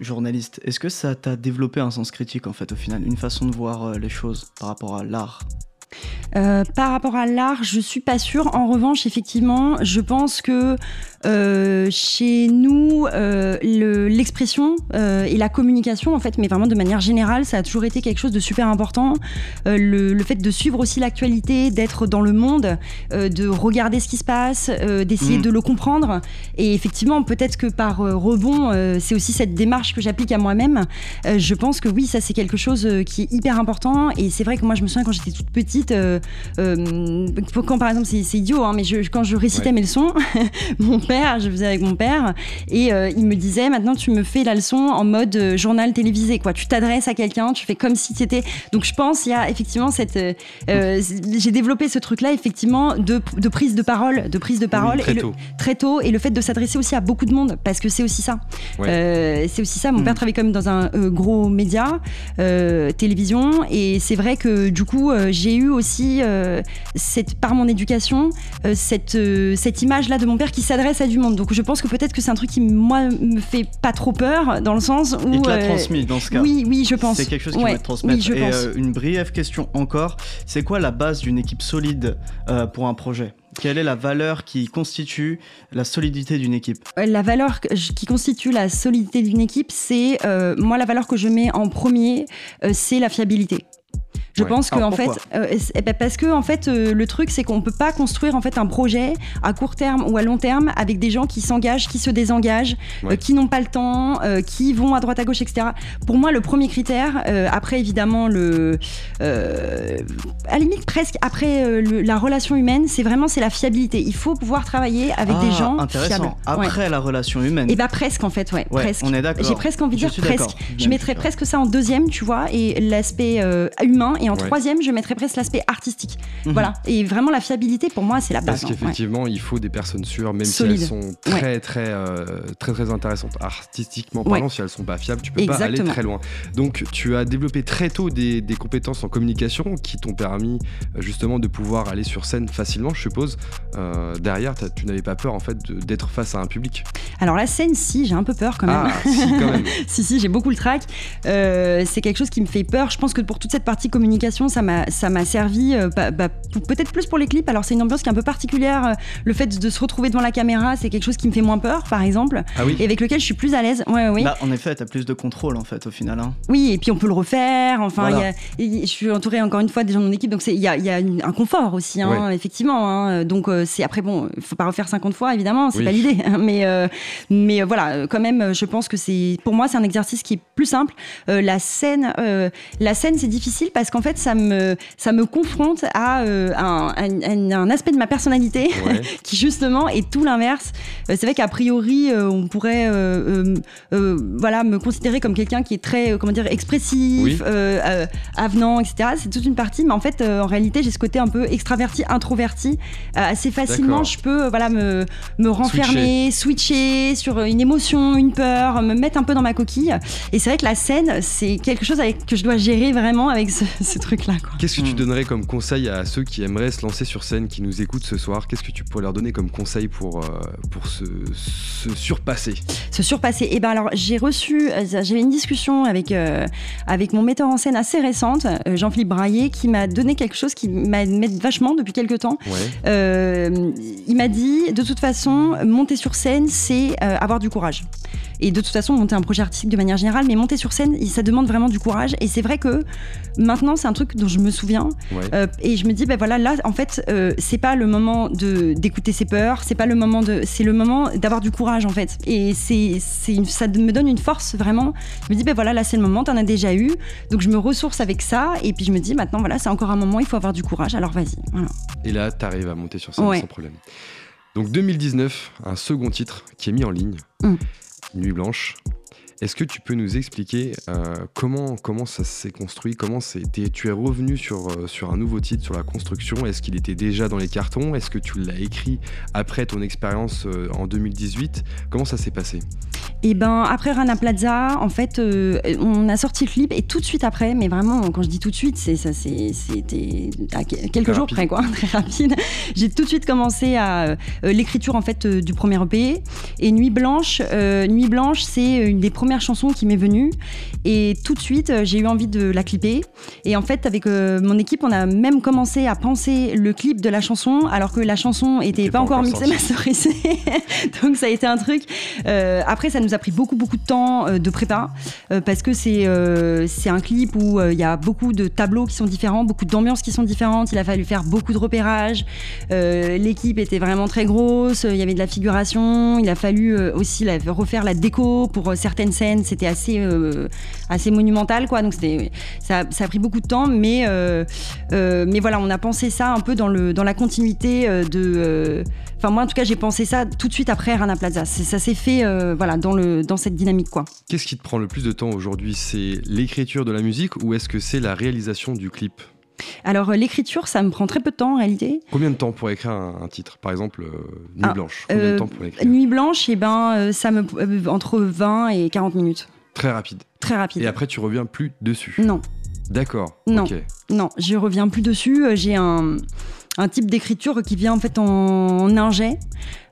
journalistes, est-ce que ça t'a développé un sens critique en fait au final, une façon de voir les choses par rapport à l'art? Euh, par rapport à l'art, je suis pas sûre. En revanche, effectivement, je pense que euh, chez nous, euh, l'expression et la communication, en fait, mais vraiment de manière générale, ça a toujours été quelque chose de super important. Le, fait de suivre aussi l'actualité, d'être dans le monde, de regarder ce qui se passe, d'essayer mm. de le comprendre. Et effectivement, peut-être que par rebond, c'est aussi cette démarche que j'applique à moi-même. je pense que oui, ça c'est quelque chose qui est hyper important. Et c'est vrai que moi, je me souviens quand j'étais toute petite. Euh, quand par exemple, c'est idiot, hein, mais je, quand je récitais mes leçons, mon père, je faisais avec mon père, et euh, il me disait maintenant tu me fais la leçon en mode euh, journal télévisé, quoi. Tu t'adresses à quelqu'un, tu fais comme si tu étais. Donc je pense il y a effectivement cette. J'ai développé ce truc-là effectivement de, de, prise de parole, de prise de parole très, et tôt. très tôt, et le fait de s'adresser aussi à beaucoup de monde, parce que c'est aussi ça. c'est aussi ça. Mon père mm. travaillait comme dans un gros média, télévision, et c'est vrai que du coup j'ai eu aussi euh, cette, par mon éducation, euh, cette, euh, cette image-là de mon père qui s'adresse à du monde. Donc je pense que peut-être que c'est un truc qui, moi, me fait pas trop peur, dans le sens où... Il te l'a transmis dans ce cas. Oui, oui, je pense. C'est quelque chose qui va te transmettre. Et une brève question encore, c'est quoi la base d'une équipe solide pour un projet? Quelle est la valeur qui constitue la solidité d'une équipe? La valeur qui constitue la solidité d'une équipe, c'est moi la valeur que je mets en premier, c'est la fiabilité. Je pense que en fait, euh, eh ben, parce que en fait, euh, le truc c'est qu'on peut pas construire en fait un projet à court terme ou à long terme avec des gens qui s'engagent, qui se désengagent, euh, qui n'ont pas le temps, qui vont à droite à gauche, etc. Pour moi, le premier critère, après évidemment le, à la limite presque après la relation humaine, c'est vraiment c'est la fiabilité. Il faut pouvoir travailler avec des ah, gens intéressant. Après la relation humaine. Et eh bah ben, presque en fait, ouais, presque. On est d'accord. J'ai presque envie de dire presque. Je mettrais presque ça en deuxième, tu vois, et l'aspect humain et en troisième, je mettrais presque l'aspect artistique. Mhm. Voilà. Et vraiment, la fiabilité, pour moi, c'est la base. Parce hein. qu'effectivement, il faut des personnes sûres, même si elles sont très, très, euh, très, très intéressantes artistiquement parlant. Si elles sont pas fiables, tu peux pas aller très loin. Donc, tu as développé très tôt des, des compétences en communication qui t'ont permis euh, justement de pouvoir aller sur scène facilement, je suppose. Euh, derrière, tu n'avais pas peur en fait d'être face à un public? Alors la scène, si, j'ai un peu peur quand même. Ah, si, quand même. si, si, j'ai beaucoup le trac. c'est quelque chose qui me fait peur. Je pense que pour toute cette partie communication, ça m'a servi bah, bah, peut-être plus pour les clips. Alors c'est une ambiance qui est un peu particulière. Le fait de se retrouver devant la caméra, c'est quelque chose qui me fait moins peur, par exemple, ah oui. et avec lequel je suis plus à l'aise. Ouais, oui. Bah, en effet, tu as plus de contrôle en fait au final. Hein. Oui, et puis on peut le refaire. Enfin, je suis entourée encore une fois des gens de mon équipe, donc il y a, y a un confort aussi, hein, effectivement. Hein. Donc euh, c'est après bon, il faut pas refaire 50 fois évidemment, c'est pas l'idée. Mais euh, mais euh, voilà, quand même, je pense que c'est pour moi c'est un exercice qui est plus simple. la scène, la scène c'est difficile parce qu'en fait ça me ça me confronte à un, un, aspect de ma personnalité qui justement est tout l'inverse. c'est vrai qu'a priori on pourrait voilà me considérer comme quelqu'un qui est très comment dire expressif, avenant, etc. C'est toute une partie, mais en fait en réalité j'ai ce côté un peu extraverti, introverti. assez facilement je peux voilà me, me renfermer, switcher. sur une émotion, une peur, me mettre un peu dans ma coquille. Et c'est vrai que la scène c'est quelque chose avec, que je dois gérer vraiment avec ce, Qu'est-ce que tu hmm. donnerais comme conseil à ceux qui aimeraient se lancer sur scène, qui nous écoutent ce soir? Qu'est-ce que tu pourrais leur donner comme conseil pour, euh, pour se, surpasser? Se surpasser Eh ben alors, j'ai reçu, euh, j'avais une discussion avec, euh, avec mon metteur en scène assez récente, Jean-Philippe Braillet, qui m'a donné quelque chose qui m'aide vachement depuis quelques temps. il m'a dit, de toute façon, monter sur scène, c'est avoir du courage. Et de toute façon, monter un projet artistique de manière générale, mais monter sur scène, ça demande vraiment du courage. Et c'est vrai que maintenant, c'est un truc dont je me souviens. Euh, et je me dis, ben voilà, là, en fait, euh, c'est pas le moment de d'écouter ses peurs, c'est pas le moment de, c'est le moment d'avoir du courage en fait. Et c'est, c'est ça me donne une force vraiment. Je me dis, ben voilà, là, c'est le moment, t'en as déjà eu. Donc je me ressource avec ça. Et puis je me dis, maintenant, voilà, c'est encore un moment, il faut avoir du courage. Alors vas-y. Voilà. Et là, t'arrives à monter sur scène sans problème. Donc 2019, un second titre qui est mis en ligne. Mm. Nuit Blanche. Est-ce que tu peux nous expliquer euh, comment, comment ça s'est construit? Comment c'était? Tu es revenu sur, euh, sur un nouveau titre, sur la construction. Est-ce qu'il était déjà dans les cartons? Est-ce que tu l'as écrit après ton expérience euh, en 2018 Comment ça s'est passé? Et eh ben après Rana Plaza, en fait, on a sorti le clip et tout de suite après, mais vraiment, quand je dis tout de suite, c'est ça, c'était quelques jours près, quoi, très rapide. J'ai tout de suite commencé à l'écriture en fait du premier EP et Nuit Blanche. Nuit Blanche, c'est une des premières chanson qui m'est venue. Et tout de suite euh, j'ai eu envie de la clipper. Et en fait avec euh, mon équipe on a même commencé à penser le clip de la chanson alors que la chanson était pas, encore mixée masterisée donc ça a été un truc. Euh, après ça nous a pris beaucoup beaucoup de temps de prépa parce que c'est c'est un clip où il y a beaucoup de tableaux qui sont différents beaucoup d'ambiances qui sont différentes. Il a fallu faire beaucoup de repérage l'équipe était vraiment très grosse. Il y avait de la figuration. Il a fallu aussi refaire la déco pour certaines c'était assez, euh, assez monumental, quoi. Donc ça, ça, a pris beaucoup de temps, mais, euh, euh, mais voilà, on a pensé ça un peu dans, le, dans la continuité de. Enfin, moi, en tout cas, j'ai pensé ça tout de suite après Rana Plaza. Ça s'est fait voilà, dans, le, dans cette dynamique, quoi. Qu'est-ce qui te prend le plus de temps aujourd'hui? C'est l'écriture de la musique ou est-ce que c'est la réalisation du clip? Alors l'écriture, ça me prend très peu de temps en réalité. Combien de temps pour écrire un, titre Par exemple, Nuit ah, Blanche? Combien de temps pour écrire? Nuit Blanche, et eh ben, ça me entre 20 et 40 minutes. Très rapide. Très rapide. Et après, tu reviens plus dessus? Non. D'accord. Non. Non, je reviens plus dessus. Euh, j'ai un, un type d'écriture qui vient en fait en, ingé.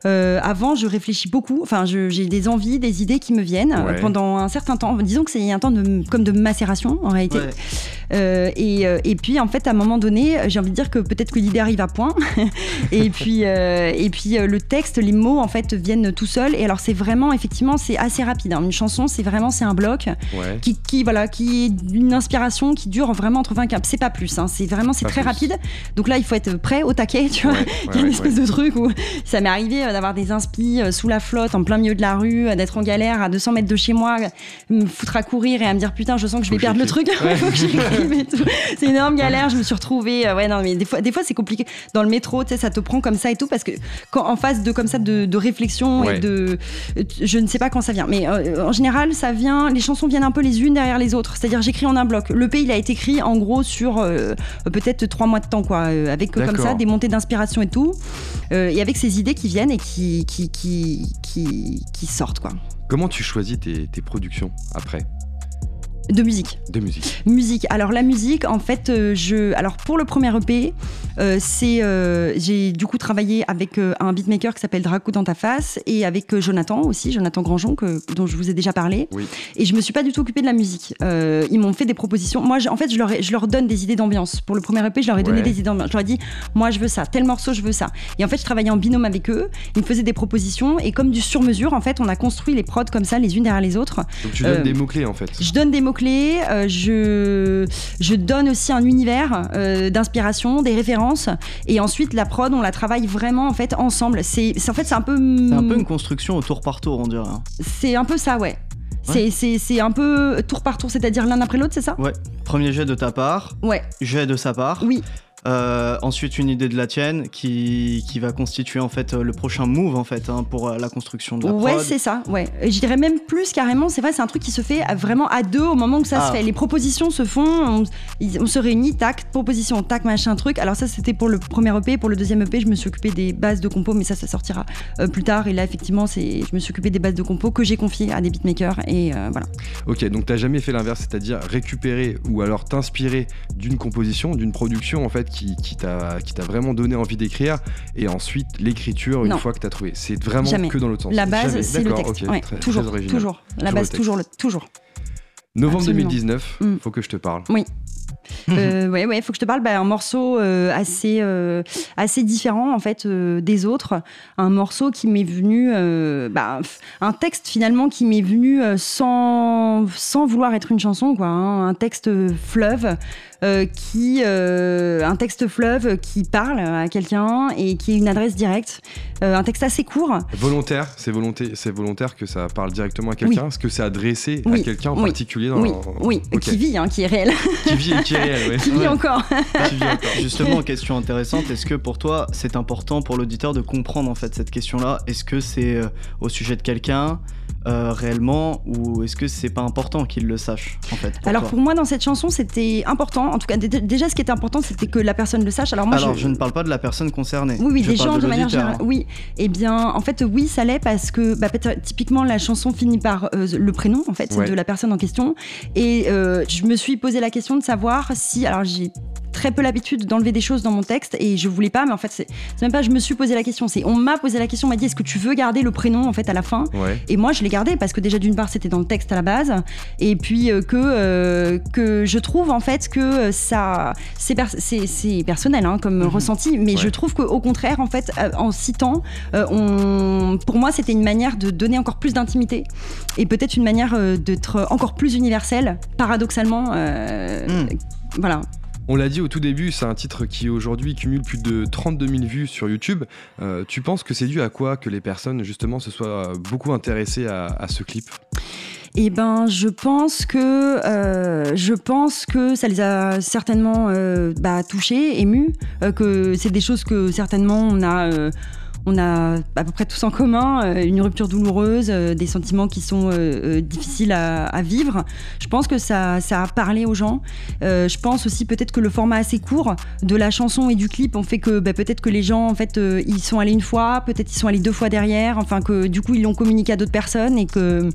Euh, avant, je réfléchis beaucoup. Enfin, j'ai des envies, des idées qui me viennent pendant un certain temps. Disons que c'est un temps de, comme de macération en réalité. Euh, et, euh, et, puis, en fait, à un moment donné, j'ai envie de dire que peut-être que l'idée arrive à point. et puis, et puis le texte, les mots, en fait, viennent tout seuls. Et alors, c'est vraiment, effectivement, c'est assez rapide. Hein. Une chanson, c'est vraiment, c'est un bloc qui, qui, voilà, qui est une inspiration qui dure vraiment entre 20 et C'est pas plus. Hein. C'est vraiment, c'est très rapide. Donc là, il faut être prêt au taquet, tu vois. il y a une espèce de truc où ça m'est arrivé euh, d'avoir des inspi euh, sous la flotte, en plein milieu de la rue, euh, d'être en galère à 200 mètres de chez moi, me foutre à courir et à me dire putain, je sens que je vais perdre le truc. C'est une énorme galère. Je me suis retrouvée. ouais, non, mais des fois, des fois c'est compliqué. Dans le métro, tu sais, ça te prend comme ça et tout parce que quand en face de comme ça de, réflexion et de, je ne sais pas quand ça vient, mais en général, ça vient. Les chansons viennent un peu les unes derrière les autres. C'est-à-dire, j'écris en un bloc. Le pays, il a été écrit en gros sur peut-être trois mois de temps, quoi, avec comme ça des montées d'inspiration et tout, et avec ces idées qui viennent et qui sortent, quoi. Comment tu choisis tes productions après? De musique. De musique. Musique. Alors la musique, en fait, euh, je. Alors pour le premier EP, euh, c'est euh, j'ai du coup travaillé avec un beatmaker qui s'appelle Draco dans ta face et avec Jonathan aussi, Jonathan Grandjean que dont je vous ai déjà parlé. Oui. Et je me suis pas du tout occupée de la musique. ils m'ont fait des propositions. Moi, en fait, je leur je leur donne des idées d'ambiance. Pour le premier EP, je leur ai donné des idées d'ambiance. Je leur ai dit, moi, je veux ça. Tel morceau, je veux ça. Et en fait, je travaillais en binôme avec eux. Ils me faisaient des propositions et comme du sur mesure, en fait, on a construit les prods comme ça, les unes derrière les autres. Donc tu donnes des mots clés en fait. Je donne des mots euh, je, je donne aussi un univers euh, d'inspiration, des références, et ensuite la prod, on la travaille vraiment en fait ensemble. C'est en fait c'est un peu un peu une construction au tour par tour, on dirait. Hein. C'est un peu ça, ouais. C'est un peu tour par tour, c'est-à-dire l'un après l'autre, c'est ça? Ouais. Premier jet de ta part. Ouais. Jet de sa part. Oui. Euh, ensuite, une idée de la tienne qui, qui va constituer en fait le prochain move en fait hein, pour euh, la construction de la Ouais, c'est ça. Ouais. Je dirais même plus carrément. C'est vrai, c'est un truc qui se fait vraiment à deux au moment où ça se ah. fait. Les propositions se font. On, se réunit, tac, proposition, tac, machin, truc. Alors ça, c'était pour le premier EP. Pour le deuxième EP, je me suis occupé des bases de compo, mais ça, ça sortira euh, plus tard. Et là, effectivement, c'est, je me suis occupé des bases de compo que j'ai confiées à des beatmakers et voilà. Ok, donc t'as jamais fait l'inverse, c'est-à-dire récupérer ou alors t'inspirer d'une composition, d'une production en fait qui, qui t'a vraiment donné envie d'écrire et ensuite l'écriture une fois que t'as trouvé. C'est vraiment que dans l'autre sens. La base, c'est le texte. toujours, toujours. La base, toujours, le, toujours. Novembre 2019, mm. faut que je te parle. Oui. euh, ouais, ouais, faut que je te parle d'un morceau euh, assez, euh, assez différent en fait euh, des autres. Un morceau qui m'est venu, bah, un texte finalement qui m'est venu sans, sans vouloir être une chanson, quoi. Hein. un texte fleuve euh, qui euh, un texte fleuve qui parle à quelqu'un et qui est une adresse directe, euh, un texte assez court. Volontaire, c'est volonté, c'est volontaire que ça parle directement à quelqu'un? Est-ce que c'est adressé à quelqu'un en particulier Oui, oui, qui vit, hein, qui est réel. qui vit, qui est réel, oui. qui vit encore. Justement, question intéressante. Est-ce que pour toi, c'est important pour l'auditeur de comprendre en fait cette question-là? Est-ce que c'est au sujet de quelqu'un? Euh, réellement ou est-ce que c'est pas important qu'il le sache en fait Alors pour moi dans cette chanson c'était important. En tout cas déjà ce qui était important c'était que la personne le sache. Alors moi je... ne parle pas de la personne concernée. Oui oui des gens de, manière générale. Oui. Et eh bien en fait oui ça l'est parce que bah, typiquement la chanson finit par euh, le prénom en fait de la personne en question. Et euh, je me suis posé la question de savoir si alors j'ai très peu l'habitude d'enlever des choses dans mon texte et je voulais pas, mais en fait, c'est même pas je me suis posé la question, c'est on m'a posé la question, on m'a dit est-ce que tu veux garder le prénom en fait à la fin Et moi, je l'ai gardé parce que déjà d'une part c'était dans le texte à la base et puis euh, que euh, que je trouve en fait que ça c'est c'est personnel hein, comme mhm. ressenti, mais je trouve qu'au contraire en fait euh, en citant, on, pour moi c'était une manière de donner encore plus d'intimité et peut-être une manière d'être encore plus universel, paradoxalement. Hmm. Voilà. On l'a dit au tout début, c'est un titre qui aujourd'hui cumule plus de 32 000 vues sur YouTube. Euh, tu penses que c'est dû à quoi que les personnes justement se soient beaucoup intéressées à, ce clip? Eh ben, je pense que euh, je pense que ça les a certainement euh, bah, touchés, émus, que c'est des choses que certainement on a on a à peu près tous en commun euh, une rupture douloureuse, euh, des sentiments qui sont euh, difficiles à, vivre. Je pense que ça, a parlé aux gens. je pense aussi peut-être que le format assez court de la chanson et du clip ont fait que bah, peut-être que les gens, en fait, ils sont allés une fois, peut-être ils sont allés deux fois derrière, enfin que du coup ils l'ont communiqué à d'autres personnes et que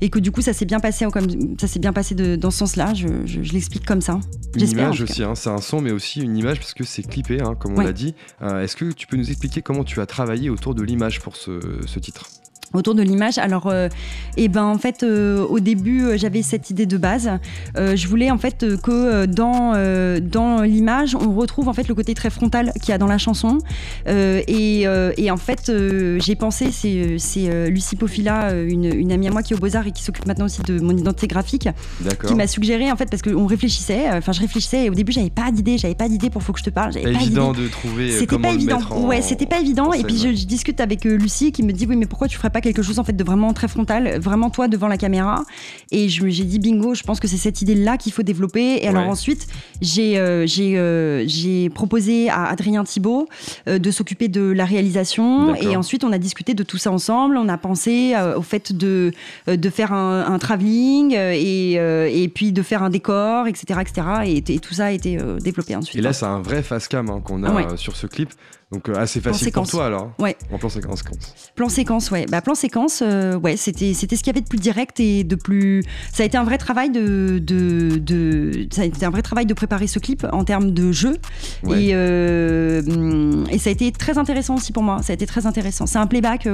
et que du coup ça s'est bien passé comme ça s'est bien passé dans ce sens-là. Je, l'explique comme ça. Une image aussi, hein. c'est un son mais aussi une image parce que c'est clippé, hein, comme on l'a dit. Est-ce que tu peux nous expliquer comment tu as travaillé autour de l'image pour ce titre? Autour de l'image. Alors, euh, eh ben en fait, euh, au début, euh, j'avais cette idée de base. je voulais en fait que dans dans l'image, on retrouve en fait le côté très frontal qu'il y a dans la chanson. Et, et, en fait, j'ai pensé, c'est c'est Lucie Pofila, une, une, amie à moi qui est au Beaux Arts et qui s'occupe maintenant aussi de mon identité graphique, qui m'a suggéré en fait parce qu'on réfléchissait. Enfin, je réfléchissais et au début, j'avais pas d'idée, j'avais pas d'idée pour faut que je te parle. Pas évident de trouver. C'était pas évident. ouais, c'était pas évident. Et puis je, je, discute avec Lucie qui me dit oui, mais pourquoi tu ferais pas pas quelque chose en fait de vraiment très frontal, vraiment toi devant la caméra. Et j'ai dit bingo, je pense que c'est cette idée-là qu'il faut développer. Et alors ensuite, j'ai euh, euh, j'ai proposé à Adrien Thibault euh, de s'occuper de la réalisation. Et ensuite, on a discuté de tout ça ensemble. On a pensé au fait de, de faire un, un travelling et, et puis de faire un décor, etc. etc. Et, tout ça a été développé ensuite. Et là, c'est un vrai face cam hein, qu'on a sur ce clip. Donc euh, assez facile pour toi alors. Ouais. En plan séquence. Plan séquence, ouais. Bah, plan séquence, euh, ouais, c'était c'était ce qu'il y avait de plus direct et de plus. Ça a été un vrai travail de, de, de... ça a été un vrai travail de préparer ce clip en termes de jeu et euh, et ça a été très intéressant aussi pour moi. Ça a été très intéressant. C'est un playback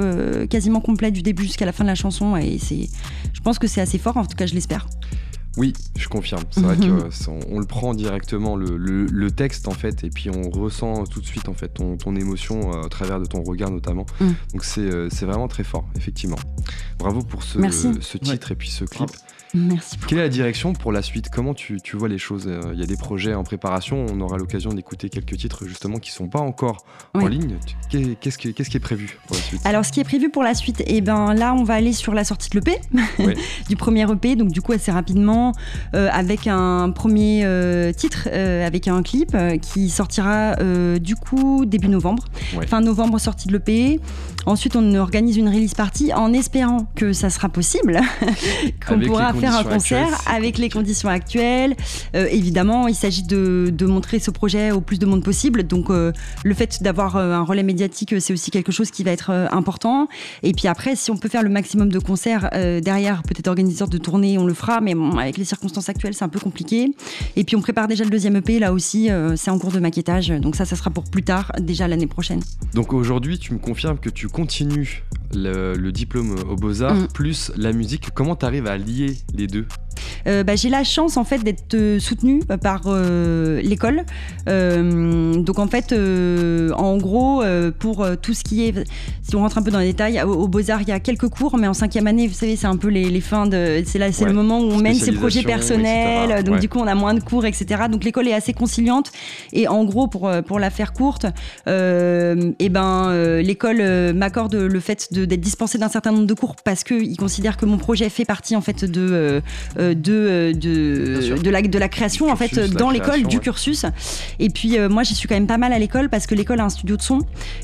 quasiment complet du début jusqu'à la fin de la chanson et c'est. Je pense que c'est assez fort. En tout cas, je l'espère. Oui, je confirme. C'est vrai qu'on on le prend directement le, texte en fait, et puis on ressent tout de suite en fait ton, émotion euh, à travers de ton regard notamment. Mm. Donc euh, c'est vraiment très fort, effectivement. Bravo pour ce, ce titre et puis ce clip. Merci. Quelle est la direction pour la suite? Comment tu, vois les choses? Euh, Il y a des projets en préparation. On aura l'occasion d'écouter quelques titres justement qui sont pas encore en ligne. Qu'est-ce qui, est prévu pour la suite? Alors, ce qui est prévu pour la suite, eh ben là, on va aller sur la sortie de l'EP, du premier EP. Donc, du coup, assez rapidement, euh, avec un premier euh, titre, avec un clip qui sortira du coup début novembre. Fin novembre, sortie de l'EP. Ensuite, on organise une release party en espérant que ça sera possible, qu'on pourra faire un concert avec les conditions actuelles. Euh, évidemment, il s'agit de, montrer ce projet au plus de monde possible. Donc, euh, le fait d'avoir euh, un relais médiatique, c'est aussi quelque chose qui va être important. Et puis après, si on peut faire le maximum de concerts derrière, peut-être organisateur de tournée, on le fera. Mais bon, avec les circonstances actuelles, c'est un peu compliqué. Et puis, on prépare déjà le deuxième EP. Là aussi, c'est en cours de maquettage. Donc ça, ça sera pour plus tard, déjà l'année prochaine. Donc aujourd'hui, tu me confirmes que tu continues le, diplôme aux beaux-arts mm. plus la musique. Comment tu arrives à lier les deux? Euh, bah, j'ai la chance en fait d'être euh, soutenue euh, par l'école. donc en fait, en gros, pour tout ce qui est, si on rentre un peu dans les détails, au, Beaux Arts il y a quelques cours, mais en cinquième année, vous savez, c'est un peu les, fins de, c'est là, c'est le moment où on mène ses projets personnels. Donc du coup, on a moins de cours, etc. Donc l'école est assez conciliante. Et en gros, pour pour la faire courte, et eh ben l'école m'accorde le fait d'être dispensée d'un certain nombre de cours parce qu'ils considèrent que mon projet fait partie en fait de de, euh, de, de, la, de la création en fait dans l'école, du cursus. Et puis euh, moi j'y suis quand même pas mal à l'école parce que l'école a un studio de son.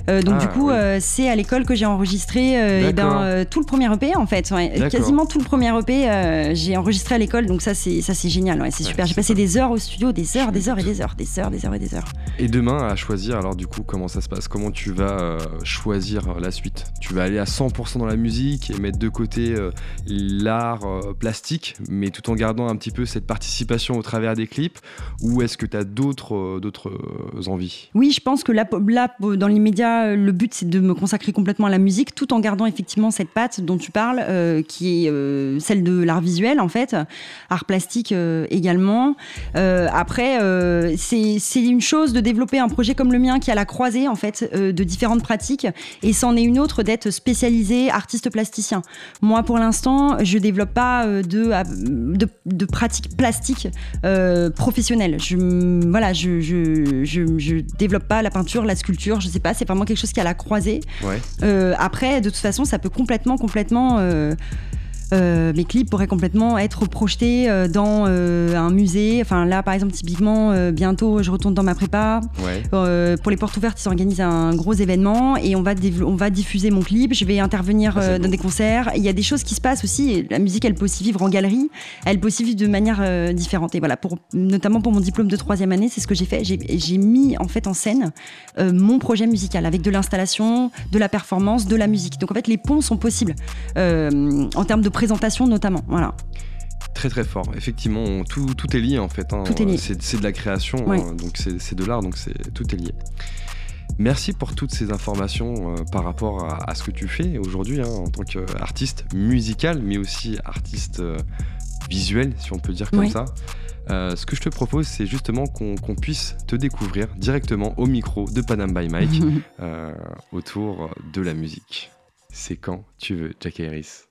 Euh, donc du ah, coup c'est à l'école que j'ai enregistré et ben, tout le premier EP en fait. Quasiment tout le premier EP j'ai enregistré à l'école donc ça c'est ça c'est génial, ouais, c'est super. J'ai passé des heures au studio, des heures, des heures et des heures, des heures, des heures et des heures. Et demain à choisir alors du coup comment ça se passe? Comment tu vas choisir la suite? Tu vas aller à 100% dans la musique et mettre de côté l'art plastique mais tout en gardant un petit peu cette participation au travers des clips Ou est-ce que tu as d'autres euh, euh, envies? Oui, je pense que là, dans l'immédiat, le but c'est de me consacrer complètement à la musique tout en gardant effectivement cette patte dont tu parles, euh, qui est celle de l'art visuel en fait, art plastique également. après, c'est une chose de développer un projet comme le mien qui a la croisée en fait de différentes pratiques et c'en est une autre d'être spécialisé artiste plasticien. Moi pour l'instant, je développe pas de de, pratiques plastiques euh, professionnelles. Je, voilà, je, je, développe pas la peinture, la sculpture, je sais pas, c'est vraiment quelque chose qui a la croisée. Euh, après, de toute façon, ça peut complètement, complètement. Euh, euh, mes clips pourraient complètement être projetés euh, dans euh, un musée. Enfin là, par exemple, typiquement, bientôt, je retourne dans ma prépa. pour les portes ouvertes, ils organisent un gros événement et on va, on va diffuser mon clip. Je vais intervenir ah, dans des concerts. Il y a des choses qui se passent aussi. La musique, elle peut aussi vivre en galerie. Elle peut aussi vivre de manière différente. Et voilà, pour, notamment pour mon diplôme de troisième année, c'est ce que j'ai fait. J'ai mis en fait en scène mon projet musical avec de l'installation, de la performance, de la musique. Donc en fait, les ponts sont possibles en termes de présentation notamment. Voilà. Très très fort. Effectivement, tout, tout, est lié en fait. Hein. Tout est lié. C'est de la création, hein, donc c'est de l'art, donc tout est lié. Merci pour toutes ces informations euh, par rapport à, ce que tu fais aujourd'hui hein, en tant qu'artiste musical, mais aussi artiste euh, visuel, si on peut dire comme ça. Euh, ce que je te propose, c'est justement qu'on puisse te découvrir directement au micro de Panam by Mike autour de la musique. C'est quand tu veux, Jack Harris.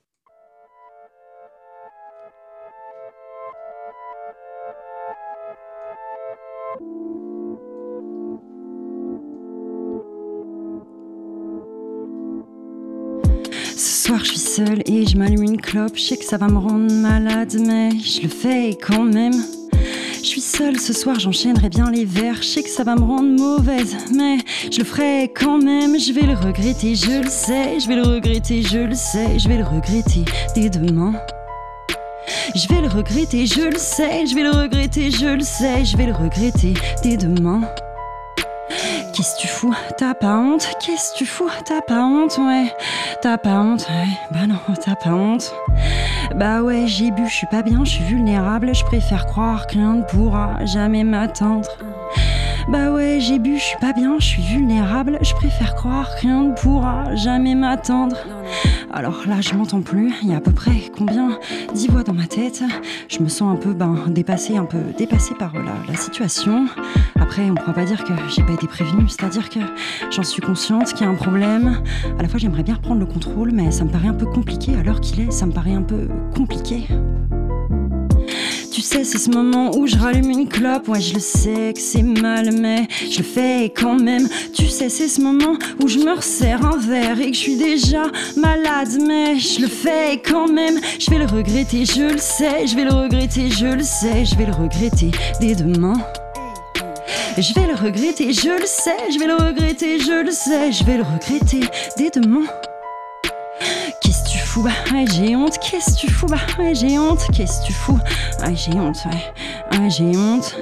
Ce soir je suis seule et je m'allume une clope. Je sais que ça va me rendre malade, mais je le fais quand même. Je suis seule ce soir, j'enchaînerai bien les verres. Je sais que ça va me rendre mauvaise, mais je le ferai quand même. Je vais le regretter, je le sais. Je vais le regretter, je le sais. Je vais le regretter dès demain. Je vais le regretter, je le sais. Je vais le regretter, je le sais. Je vais le regretter dès demain. Qu'est-ce que tu fous T'as pas honte Qu'est-ce que tu fous T'as pas honte Ouais. T'as pas honte Ouais. Bah non, t'as pas honte. Bah ouais, j'ai bu, je suis pas bien, je suis vulnérable. Je préfère croire que rien ne pourra jamais m'atteindre. Bah ouais, j'ai bu, je suis pas bien, je suis vulnérable. Je préfère croire que rien ne pourra jamais m'attendre. Alors là, je m'entends plus. Il y a à peu près combien Dix voix dans ma tête. Je me sens un peu ben, dépassée, un peu dépassée par la, la situation. Après, on pourra pas dire que j'ai pas été prévenue. C'est-à-dire que j'en suis consciente qu'il y a un problème. À la fois, j'aimerais bien reprendre le contrôle, mais ça me paraît un peu compliqué. À l'heure qu'il est, ça me paraît un peu compliqué. Sais, c'est ce moment où je rallume une clope. Ouais, je le sais que c'est mal, mais je le fais quand même. Tu sais, c'est ce moment où je me resserre un verre et que je suis déjà malade, mais je le fais quand même. Je vais le regretter, je le sais. Je vais le regretter, je le sais. Je vais le regretter dès demain. Je vais le regretter, je le sais. Je vais le regretter, je le sais. Je vais le regretter dès demain. Fous j'ai honte. Qu'est-ce que tu fous Bah? J'ai honte. Qu'est-ce que tu fous? J'ai honte. Ouais, j'ai honte.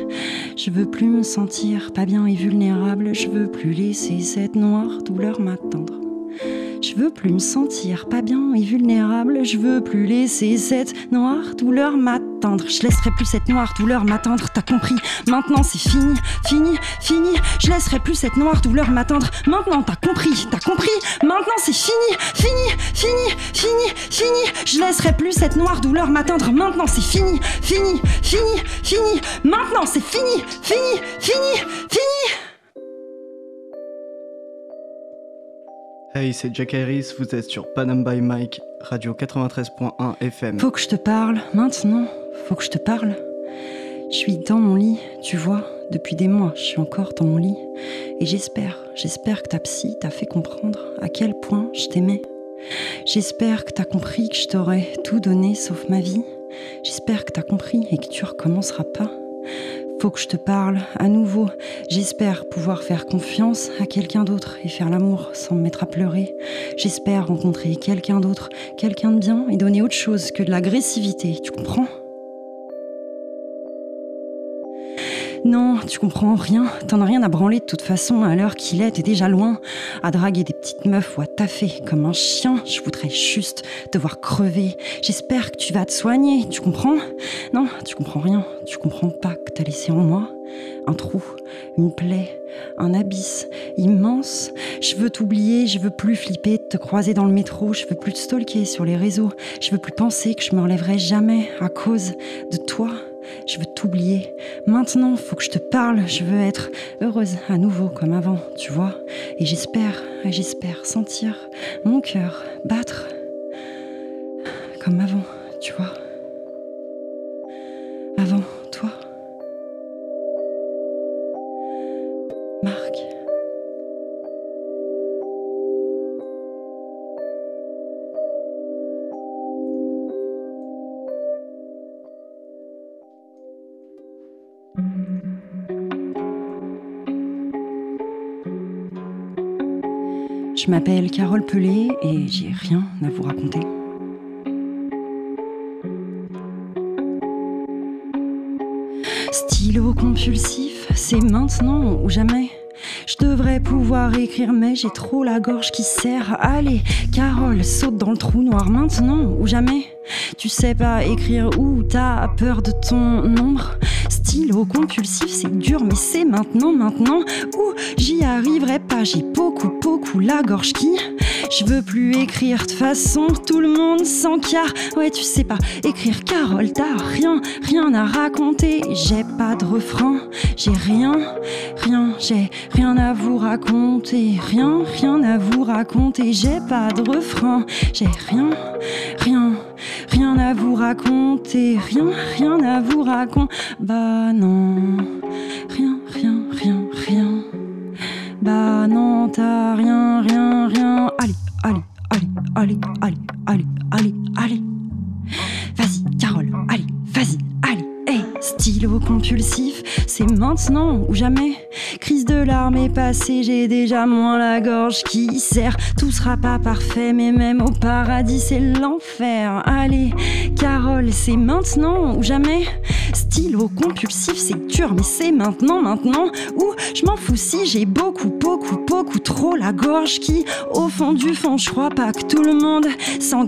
Je veux plus me sentir pas bien et vulnérable. Je veux plus laisser cette noire douleur m'attendre. Je veux plus me sentir pas bien et vulnérable. Je veux plus laisser cette noire douleur m'attendre. Je laisserai plus cette noire douleur m'attendre. T'as compris Maintenant c'est fini, fini, fini. Je laisserai plus cette noire douleur m'attendre. Maintenant t'as compris, t'as compris Maintenant c'est fini, fini, fini, fini, fini. Je laisserai plus cette noire douleur m'attendre. Maintenant c'est fini, fini, fini, fini. Maintenant c'est fini, fini, fini, fini. Hey, c'est Jack Harris, vous êtes sur Panam by Mike, radio 93.1 FM. Faut que je te parle, maintenant, faut que je te parle. Je suis dans mon lit, tu vois, depuis des mois, je suis encore dans mon lit. Et j'espère, j'espère que ta psy t'a fait comprendre à quel point je t'aimais. J'espère que t'as compris que je t'aurais tout donné sauf ma vie. J'espère que t'as compris et que tu recommenceras pas. Faut que je te parle à nouveau. J'espère pouvoir faire confiance à quelqu'un d'autre et faire l'amour sans me mettre à pleurer. J'espère rencontrer quelqu'un d'autre, quelqu'un de bien et donner autre chose que de l'agressivité. Tu comprends? Non, tu comprends rien. T'en as rien à branler de toute façon. À l'heure qu'il est, t'es déjà loin. À draguer des petites meufs ou à taffer comme un chien. Je voudrais juste te voir crever. J'espère que tu vas te soigner. Tu comprends? Non, tu comprends rien. Tu comprends pas que t'as laissé en moi un trou, une plaie, un abysse immense. Je veux t'oublier, je veux plus flipper te croiser dans le métro, je veux plus te stalker sur les réseaux, je veux plus penser que je me relèverai jamais à cause de toi. Je veux t'oublier. Maintenant, faut que je te parle. Je veux être heureuse à nouveau comme avant, tu vois. Et j'espère, j'espère sentir mon cœur battre comme avant, tu vois. Avant Je m'appelle Carole Pelé et j'ai rien à vous raconter. Stylo compulsif, c'est maintenant ou jamais. Je devrais pouvoir écrire, mais j'ai trop la gorge qui serre. Allez, Carole, saute dans le trou noir maintenant ou jamais. Tu sais pas écrire ou t'as peur de ton nombre. Stylo compulsif, c'est dur, mais c'est maintenant, maintenant. Ou j'y arriverai pas, j'ai beaucoup, beaucoup la gorge qui. Je veux plus écrire de façon, tout le monde s'en car. Ouais, tu sais pas écrire, Carole, t'as rien, rien à raconter. J'ai pas de refrain, j'ai rien, rien, j'ai rien à vous raconter. Rien, rien à vous raconter. J'ai pas de refrain, j'ai rien, rien, rien à vous raconter. Rien, rien à vous raconter. Bah non, bah non, t'as rien, rien, rien. Allez, allez, allez, allez, allez, allez, allez, allez. Vas-y, Carole, allez, vas-y, allez, hey, Steve compulsif, c'est maintenant ou jamais. Crise de larmes est passée, j'ai déjà moins la gorge qui serre. Tout sera pas parfait, mais même au paradis, c'est l'enfer. Allez, Carole, c'est maintenant ou jamais? Stylo compulsif, c'est dur, mais c'est maintenant, maintenant. Ou je m'en fous si j'ai beaucoup, beaucoup, beaucoup trop la gorge qui, au fond du fond, je crois pas que tout le monde s'en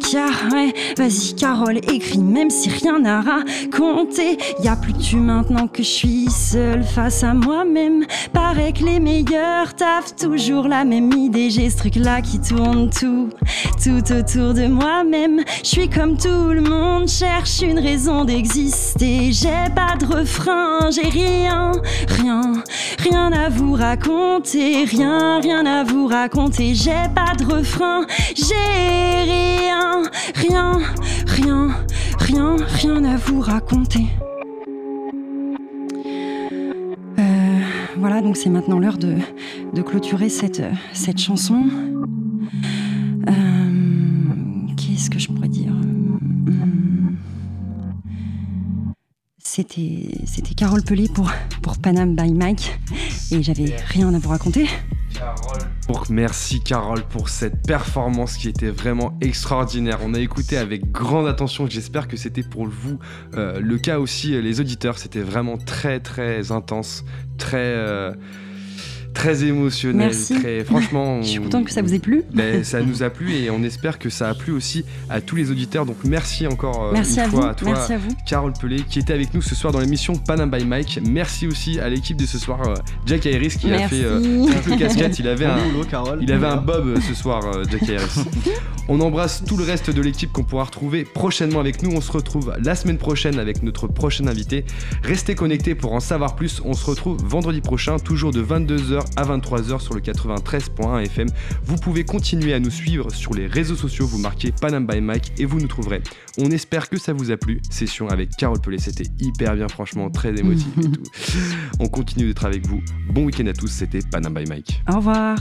vas-y, Carole, écris, même si rien n'a raconté. Y a plus tu maintenant que je suis seule face à moi-même. Paraît que les meilleurs taffent toujours la même idée. J'ai ce truc-là qui tourne tout, tout autour de moi-même. Je suis comme tout le monde, cherche une raison d'exister. J'ai pas de refrain, j'ai rien, rien, rien à vous raconter. Rien, rien à vous raconter. J'ai pas de refrain, j'ai rien, rien, rien, rien, rien à vous raconter. Voilà, donc c'est maintenant l'heure de, clôturer cette, cette chanson. Euh, qu'est-ce que je pourrais dire? Hmm. C'était, Carole Pelé pour Panam by Mike et j'avais rien à vous raconter. Merci Carole pour cette performance qui était vraiment extraordinaire. On a écouté avec grande attention, j'espère que c'était pour vous euh, le cas aussi, les auditeurs. C'était vraiment très très intense, très... Euh, très émotionnel. Très, franchement, je suis contente que ça vous ait plu. Ben, ça nous a plu et on espère que ça a plu aussi à tous les auditeurs. Donc merci encore euh, une fois à toi, Carole Pelé, qui était avec nous ce soir dans l'émission Panam by Mike. Merci aussi à l'équipe de ce soir, euh, Jack Iris, qui a fait euh, triple casquette. Il avait un, il avait un bob ce soir, Jack Iris. on embrasse tout le reste de l'équipe qu'on pourra retrouver prochainement avec nous. On se retrouve la semaine prochaine avec notre prochain invité. Restez connectés pour en savoir plus. On se retrouve vendredi prochain, toujours de 22h à 23h sur le 93.1 FM. Vous pouvez continuer à nous suivre sur les réseaux sociaux, vous marquez Panam by Mike et vous nous trouverez. On espère que ça vous a plu. Session avec Carole Pelé, c'était hyper bien, franchement, très émotif et tout. On continue d'être avec vous. Bon week-end à tous, c'était Panam by Mike. Au revoir.